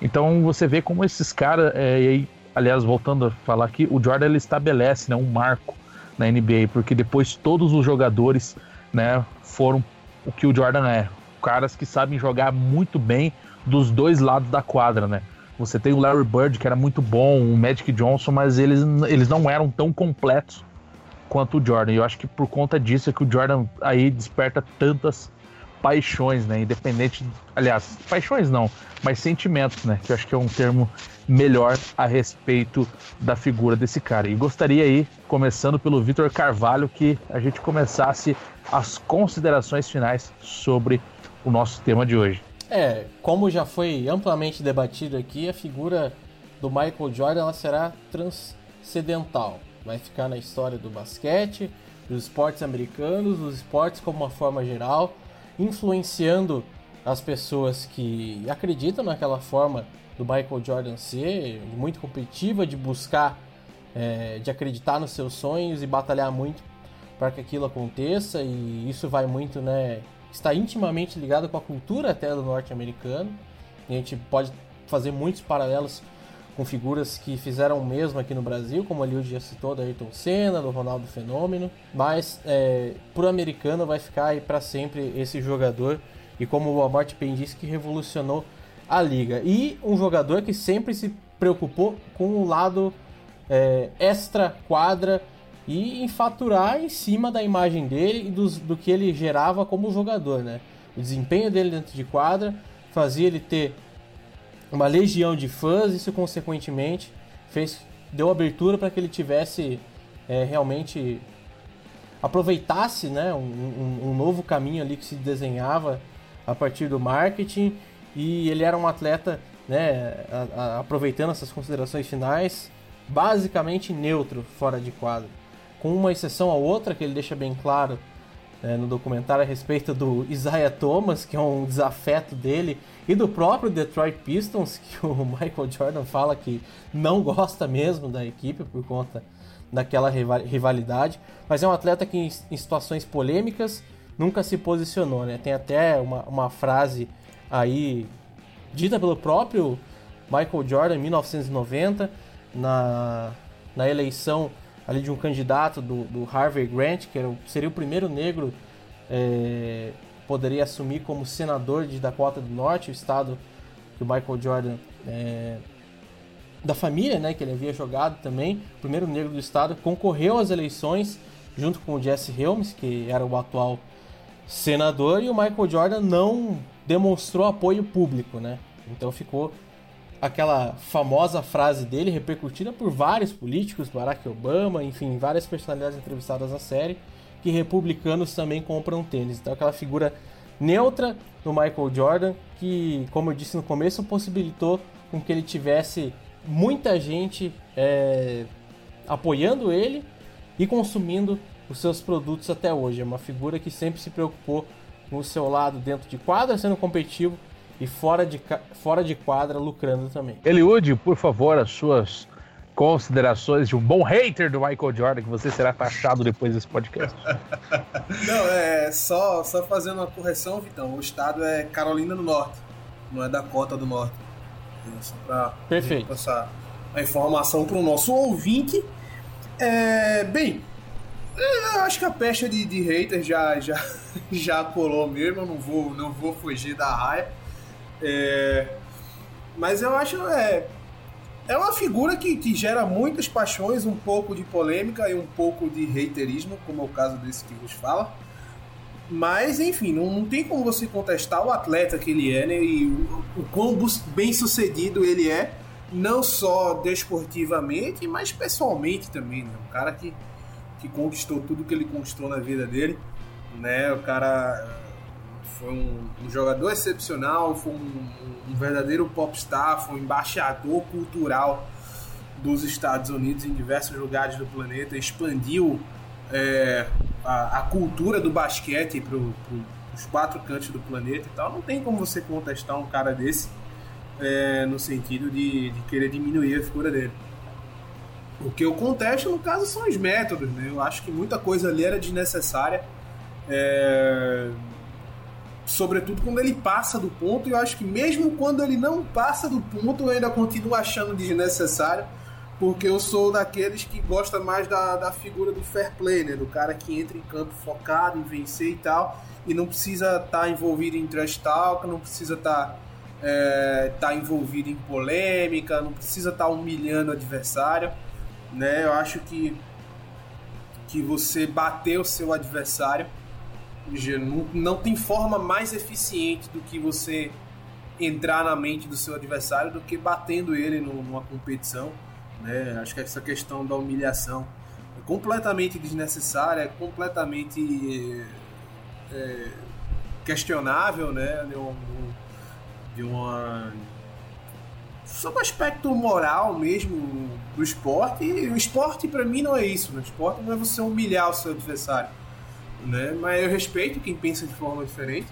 Então você vê como esses caras, é, e aí, aliás, voltando a falar aqui, o Jordan ele estabelece né, um marco na NBA, porque depois todos os jogadores né, foram o que o Jordan é. Caras que sabem jogar muito bem dos dois lados da quadra, né? Você tem o Larry Bird, que era muito bom, o Magic Johnson, mas eles, eles não eram tão completos quanto o Jordan. E eu acho que por conta disso é que o Jordan aí desperta tantas paixões, né? Independente, aliás, paixões não, mas sentimentos, né? Que eu acho que é um termo melhor a respeito da figura desse cara. E gostaria aí, começando pelo Vitor Carvalho, que a gente começasse as considerações finais sobre o nosso tema de hoje. É, como já foi amplamente debatido aqui, a figura do Michael Jordan ela será transcendental. Vai ficar na história do basquete, dos esportes americanos, dos esportes como uma forma geral, influenciando as pessoas que acreditam naquela forma do Michael Jordan ser muito competitiva, de buscar, é, de acreditar nos seus sonhos e batalhar muito para que aquilo aconteça. E isso vai muito, né? Está intimamente ligado com a cultura até do norte-americano. A gente pode fazer muitos paralelos com figuras que fizeram o mesmo aqui no Brasil, como ali o já citou, da Ayrton Senna, do Ronaldo Fenômeno, mas é, pro americano vai ficar aí para sempre esse jogador e como o Amort Pen disse que revolucionou a liga. E um jogador que sempre se preocupou com o lado é, extra quadra e em faturar em cima da imagem dele e dos, do que ele gerava como jogador, né? O desempenho dele dentro de quadra fazia ele ter uma legião de fãs, isso consequentemente fez deu abertura para que ele tivesse é, realmente aproveitasse né, um, um, um novo caminho ali que se desenhava a partir do marketing. E ele era um atleta, né, a, a, aproveitando essas considerações finais, basicamente neutro fora de quadro, com uma exceção a outra que ele deixa bem claro né, no documentário a respeito do Isaiah Thomas, que é um desafeto dele, e do próprio Detroit Pistons, que o Michael Jordan fala que não gosta mesmo da equipe por conta daquela rivalidade, mas é um atleta que em situações polêmicas nunca se posicionou, né? Tem até uma, uma frase aí dita pelo próprio Michael Jordan em 1990 na, na eleição ali de um candidato do, do Harvey Grant, que era, seria o primeiro negro é, poderia assumir como senador de Dakota do Norte, o estado que o Michael Jordan é, da família, né, que ele havia jogado também, primeiro negro do estado, concorreu às eleições junto com o Jesse Helms, que era o atual senador, e o Michael Jordan não demonstrou apoio público, né? Então ficou aquela famosa frase dele, repercutida por vários políticos, Barack Obama, enfim, várias personalidades entrevistadas na série, que republicanos também compram tênis. Então aquela figura neutra do Michael Jordan, que, como eu disse no começo, possibilitou com que ele tivesse muita gente é, apoiando ele e consumindo os seus produtos até hoje. É uma figura que sempre se preocupou com o seu lado dentro de quadra, sendo competitivo, e fora de, fora de quadra, lucrando também. Eliude, por favor, as suas considerações de um bom hater do Michael Jordan, que você será taxado depois desse podcast. Não, é só, só fazendo uma correção, Vitão. O estado é Carolina do Norte, não é Dakota do Norte. É só pra Perfeito. passar a informação para o nosso ouvinte. É, bem, eu acho que a pecha de, de haters já, já, já colou mesmo, eu não vou, não vou fugir da raia. É, mas eu acho é, é uma figura que, que gera muitas paixões, um pouco de polêmica e um pouco de haterismo, como é o caso desse que vos fala. Mas, enfim, não, não tem como você contestar o atleta que ele é, né? E o, o quão bem sucedido ele é, não só desportivamente, mas pessoalmente também, né? Um cara que que conquistou tudo que ele conquistou na vida dele, né? O cara foi um, um jogador excepcional, foi um, um, verdadeiro popstar, foi um embaixador cultural dos Estados Unidos em diversos lugares do planeta, expandiu é, a, a, cultura do basquete para os quatro cantos do planeta e tal. Não tem como você contestar um cara desse é, no sentido de, de querer diminuir a figura dele. O que eu contesto, no caso, são os métodos. Né? Eu acho que muita coisa ali era desnecessária. É... Sobretudo quando ele passa do ponto, e eu acho que mesmo quando ele não passa do ponto, eu ainda continuo achando desnecessário, porque eu sou daqueles que gosta mais da, da figura do fair play, né? do cara que entra em campo focado em vencer e tal, e não precisa estar tá envolvido em trash talk, não precisa estar tá é, tá envolvido em polêmica, não precisa estar tá humilhando o adversário, né? Eu acho que que você bater o seu adversário não, não tem forma mais eficiente do que você entrar na mente do seu adversário do que batendo ele numa competição. Né? Acho que essa questão da humilhação é completamente desnecessária, é completamente é, questionável, né? De, um, de uma sobre o aspecto moral mesmo do esporte. E o esporte para mim não é isso. Né? O esporte não é você humilhar o seu adversário, né? Mas eu respeito quem pensa de forma diferente.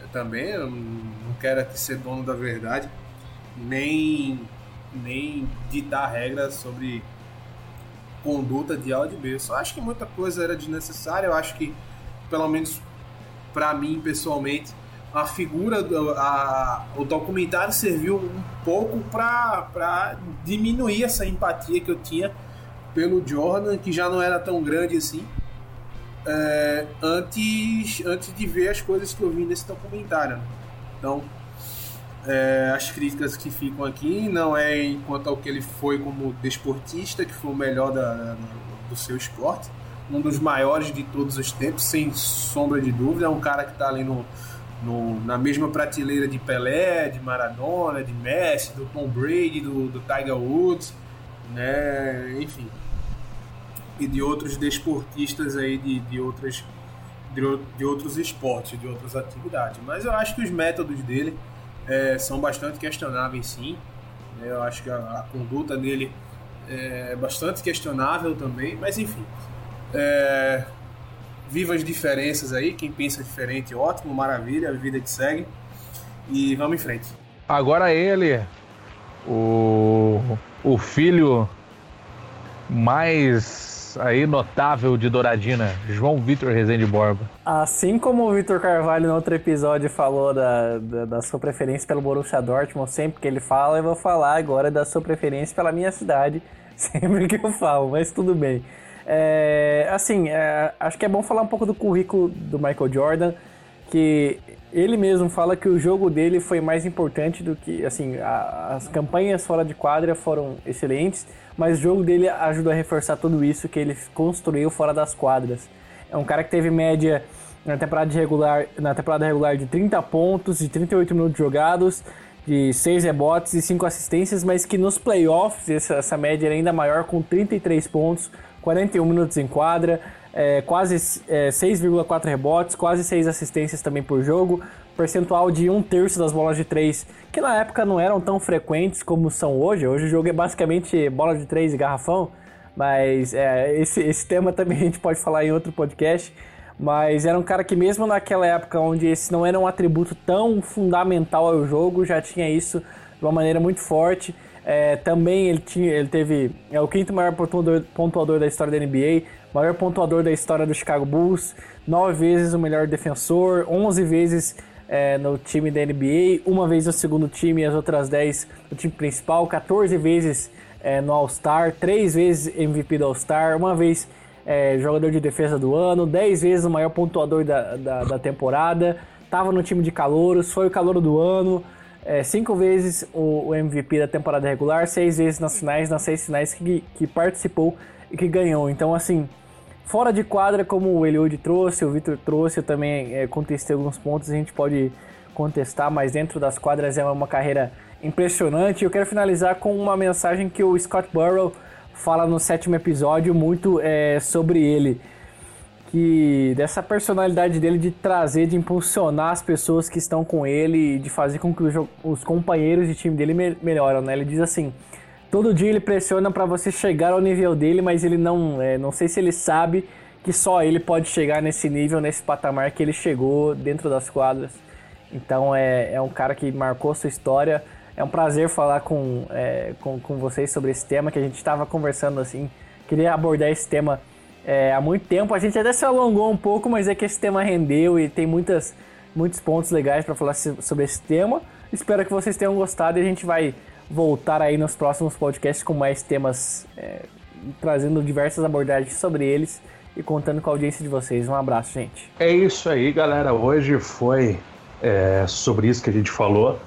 Eu também eu não quero aqui ser dono da verdade, nem nem ditar regras sobre conduta de A de B. Eu só acho que muita coisa era desnecessária. Eu acho que, pelo menos para mim pessoalmente, a figura, do, a, o documentário serviu um pouco para diminuir essa empatia que eu tinha pelo Jordan, que já não era tão grande assim, é, antes, antes de ver as coisas que eu vi nesse documentário. Né? Então, é, as críticas que ficam aqui não é enquanto ao que ele foi como desportista, que foi o melhor da, do seu esporte, um dos maiores de todos os tempos, sem sombra de dúvida. É um cara que está ali no, no, na mesma prateleira de Pelé, de Maradona, de Messi, do Tom Brady, do, do Tiger Woods, né? enfim, e de outros desportistas aí de, de outras de, de outros esportes, de outras atividades. Mas eu acho que os métodos dele é, são bastante questionáveis, sim. É, eu acho que a, a, conduta dele é bastante questionável também, mas enfim. É, viva as diferenças aí, quem pensa diferente, ótimo, maravilha, a vida que segue. E vamos em frente. Agora ele, o, o filho mais aí notável de Douradina, João Vitor Rezende Borba. Assim como o Vitor Carvalho no outro episódio falou da, da, da, sua preferência pelo Borussia Dortmund, sempre que ele fala, eu vou falar agora da sua preferência pela minha cidade, sempre que eu falo, mas tudo bem. É, assim, é, acho que é bom falar um pouco do currículo do Michael Jordan, que ele mesmo fala que o jogo dele foi mais importante do que, assim, a, as campanhas fora de quadra foram excelentes, mas o jogo dele ajuda a reforçar tudo isso que ele construiu fora das quadras. É um cara que teve média na temporada regular, na temporada regular de 30 pontos, de 38 minutos jogados, de 6 rebotes e 5 assistências, mas que nos playoffs essa, essa média era ainda maior, com 33 pontos, 41 minutos em quadra, é, quase é, 6,4 rebotes, quase 6 assistências também por jogo, percentual de um terço das bolas de 3, que na época não eram tão frequentes como são hoje. Hoje o jogo é basicamente bola de 3 e garrafão, mas é, esse, esse tema também a gente pode falar em outro podcast. Mas era um cara que, mesmo naquela época onde esse não era um atributo tão fundamental ao jogo, já tinha isso de uma maneira muito forte. É, também ele, tinha, ele teve é o quinto maior pontuador, pontuador da história da NBA, maior pontuador da história do Chicago Bulls, nove vezes o melhor defensor, onze vezes é, no time da NBA, uma vez no segundo time e as outras 10 no time principal, 14 vezes é, no All-Star, 3 vezes MVP do All-Star, uma vez é, jogador de defesa do ano, 10 vezes o maior pontuador da, da, da temporada, estava no time de calouros, foi o calouro do ano, é, cinco vezes o, o, MVP da temporada regular, seis vezes nas finais, nas seis finais que, que participou e que ganhou. Então, assim, Fora de quadra, como o Eliud trouxe, o Vitor trouxe, eu também é, contestei alguns pontos, a gente pode contestar, mas dentro das quadras é uma carreira impressionante. Eu quero finalizar com uma mensagem que o Scott Burrow fala no sétimo episódio muito é, sobre ele. Que dessa personalidade dele de trazer, de impulsionar as pessoas que estão com ele, de fazer com que os, os companheiros de time dele me melhoram, né? Ele diz assim: Todo dia ele pressiona para você chegar ao nível dele, mas ele não, é, não sei se ele sabe que só ele pode chegar nesse nível, nesse patamar que ele chegou dentro das quadras. Então é, é um cara que marcou sua história. É um prazer falar com, é, com, com vocês sobre esse tema que a gente estava conversando assim. Queria abordar esse tema é, há muito tempo. A gente até se alongou um pouco, mas é que esse tema rendeu e tem muitas, muitos pontos legais para falar sobre esse tema. Espero que vocês tenham gostado e a gente vai voltar aí nos próximos podcasts com mais temas, é, trazendo diversas abordagens sobre eles e contando com a audiência de vocês. Um abraço, gente. É isso aí, galera. Hoje foi é, sobre isso que a gente falou.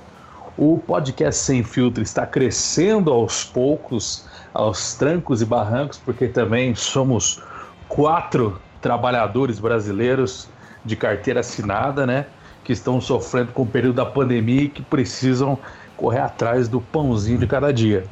O podcast Sem Filtro está crescendo aos poucos, aos trancos e barrancos, porque também somos quatro trabalhadores brasileiros de carteira assinada, né? Que estão sofrendo com o período da pandemia e que precisam correr atrás do pãozinho de cada dia.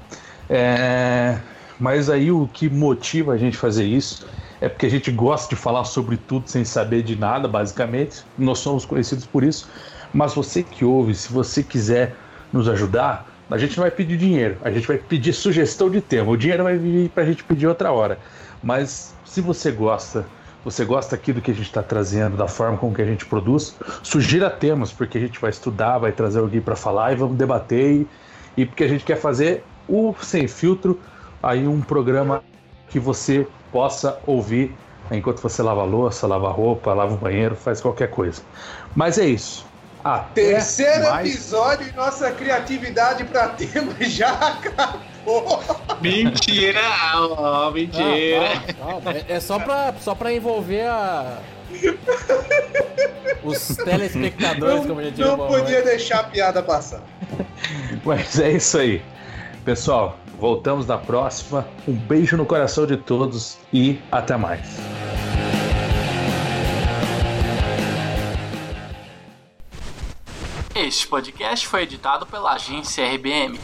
É... Mas aí o que motiva a gente fazer isso é porque a gente gosta de falar sobre tudo sem saber de nada, basicamente. Nós somos conhecidos por isso. Mas você que ouve, se você quiser nos ajudar, a gente não vai pedir dinheiro, a gente vai pedir sugestão de tema. O dinheiro vai vir para a gente pedir outra hora. Mas se você gosta, você gosta aqui do que a gente está trazendo, da forma como que a gente produz, sugira temas, porque a gente vai estudar, vai trazer alguém para falar e vamos debater. E, e porque a gente quer fazer o Sem Filtro, aí um programa que você possa ouvir enquanto você lava a louça, lava a roupa, lava o banheiro, faz qualquer coisa. Mas é isso. Até Terceiro mais... episódio e nossa criatividade para tema já acabou. Mentira, oh, mentira. Ah, ah, é, é só para só pra envolver a... os telespectadores, não, como a gente Não podia deixar a piada passar. Mas é isso aí. Pessoal, voltamos na próxima. Um beijo no coração de todos e até mais. Este podcast foi editado pela agência RBM.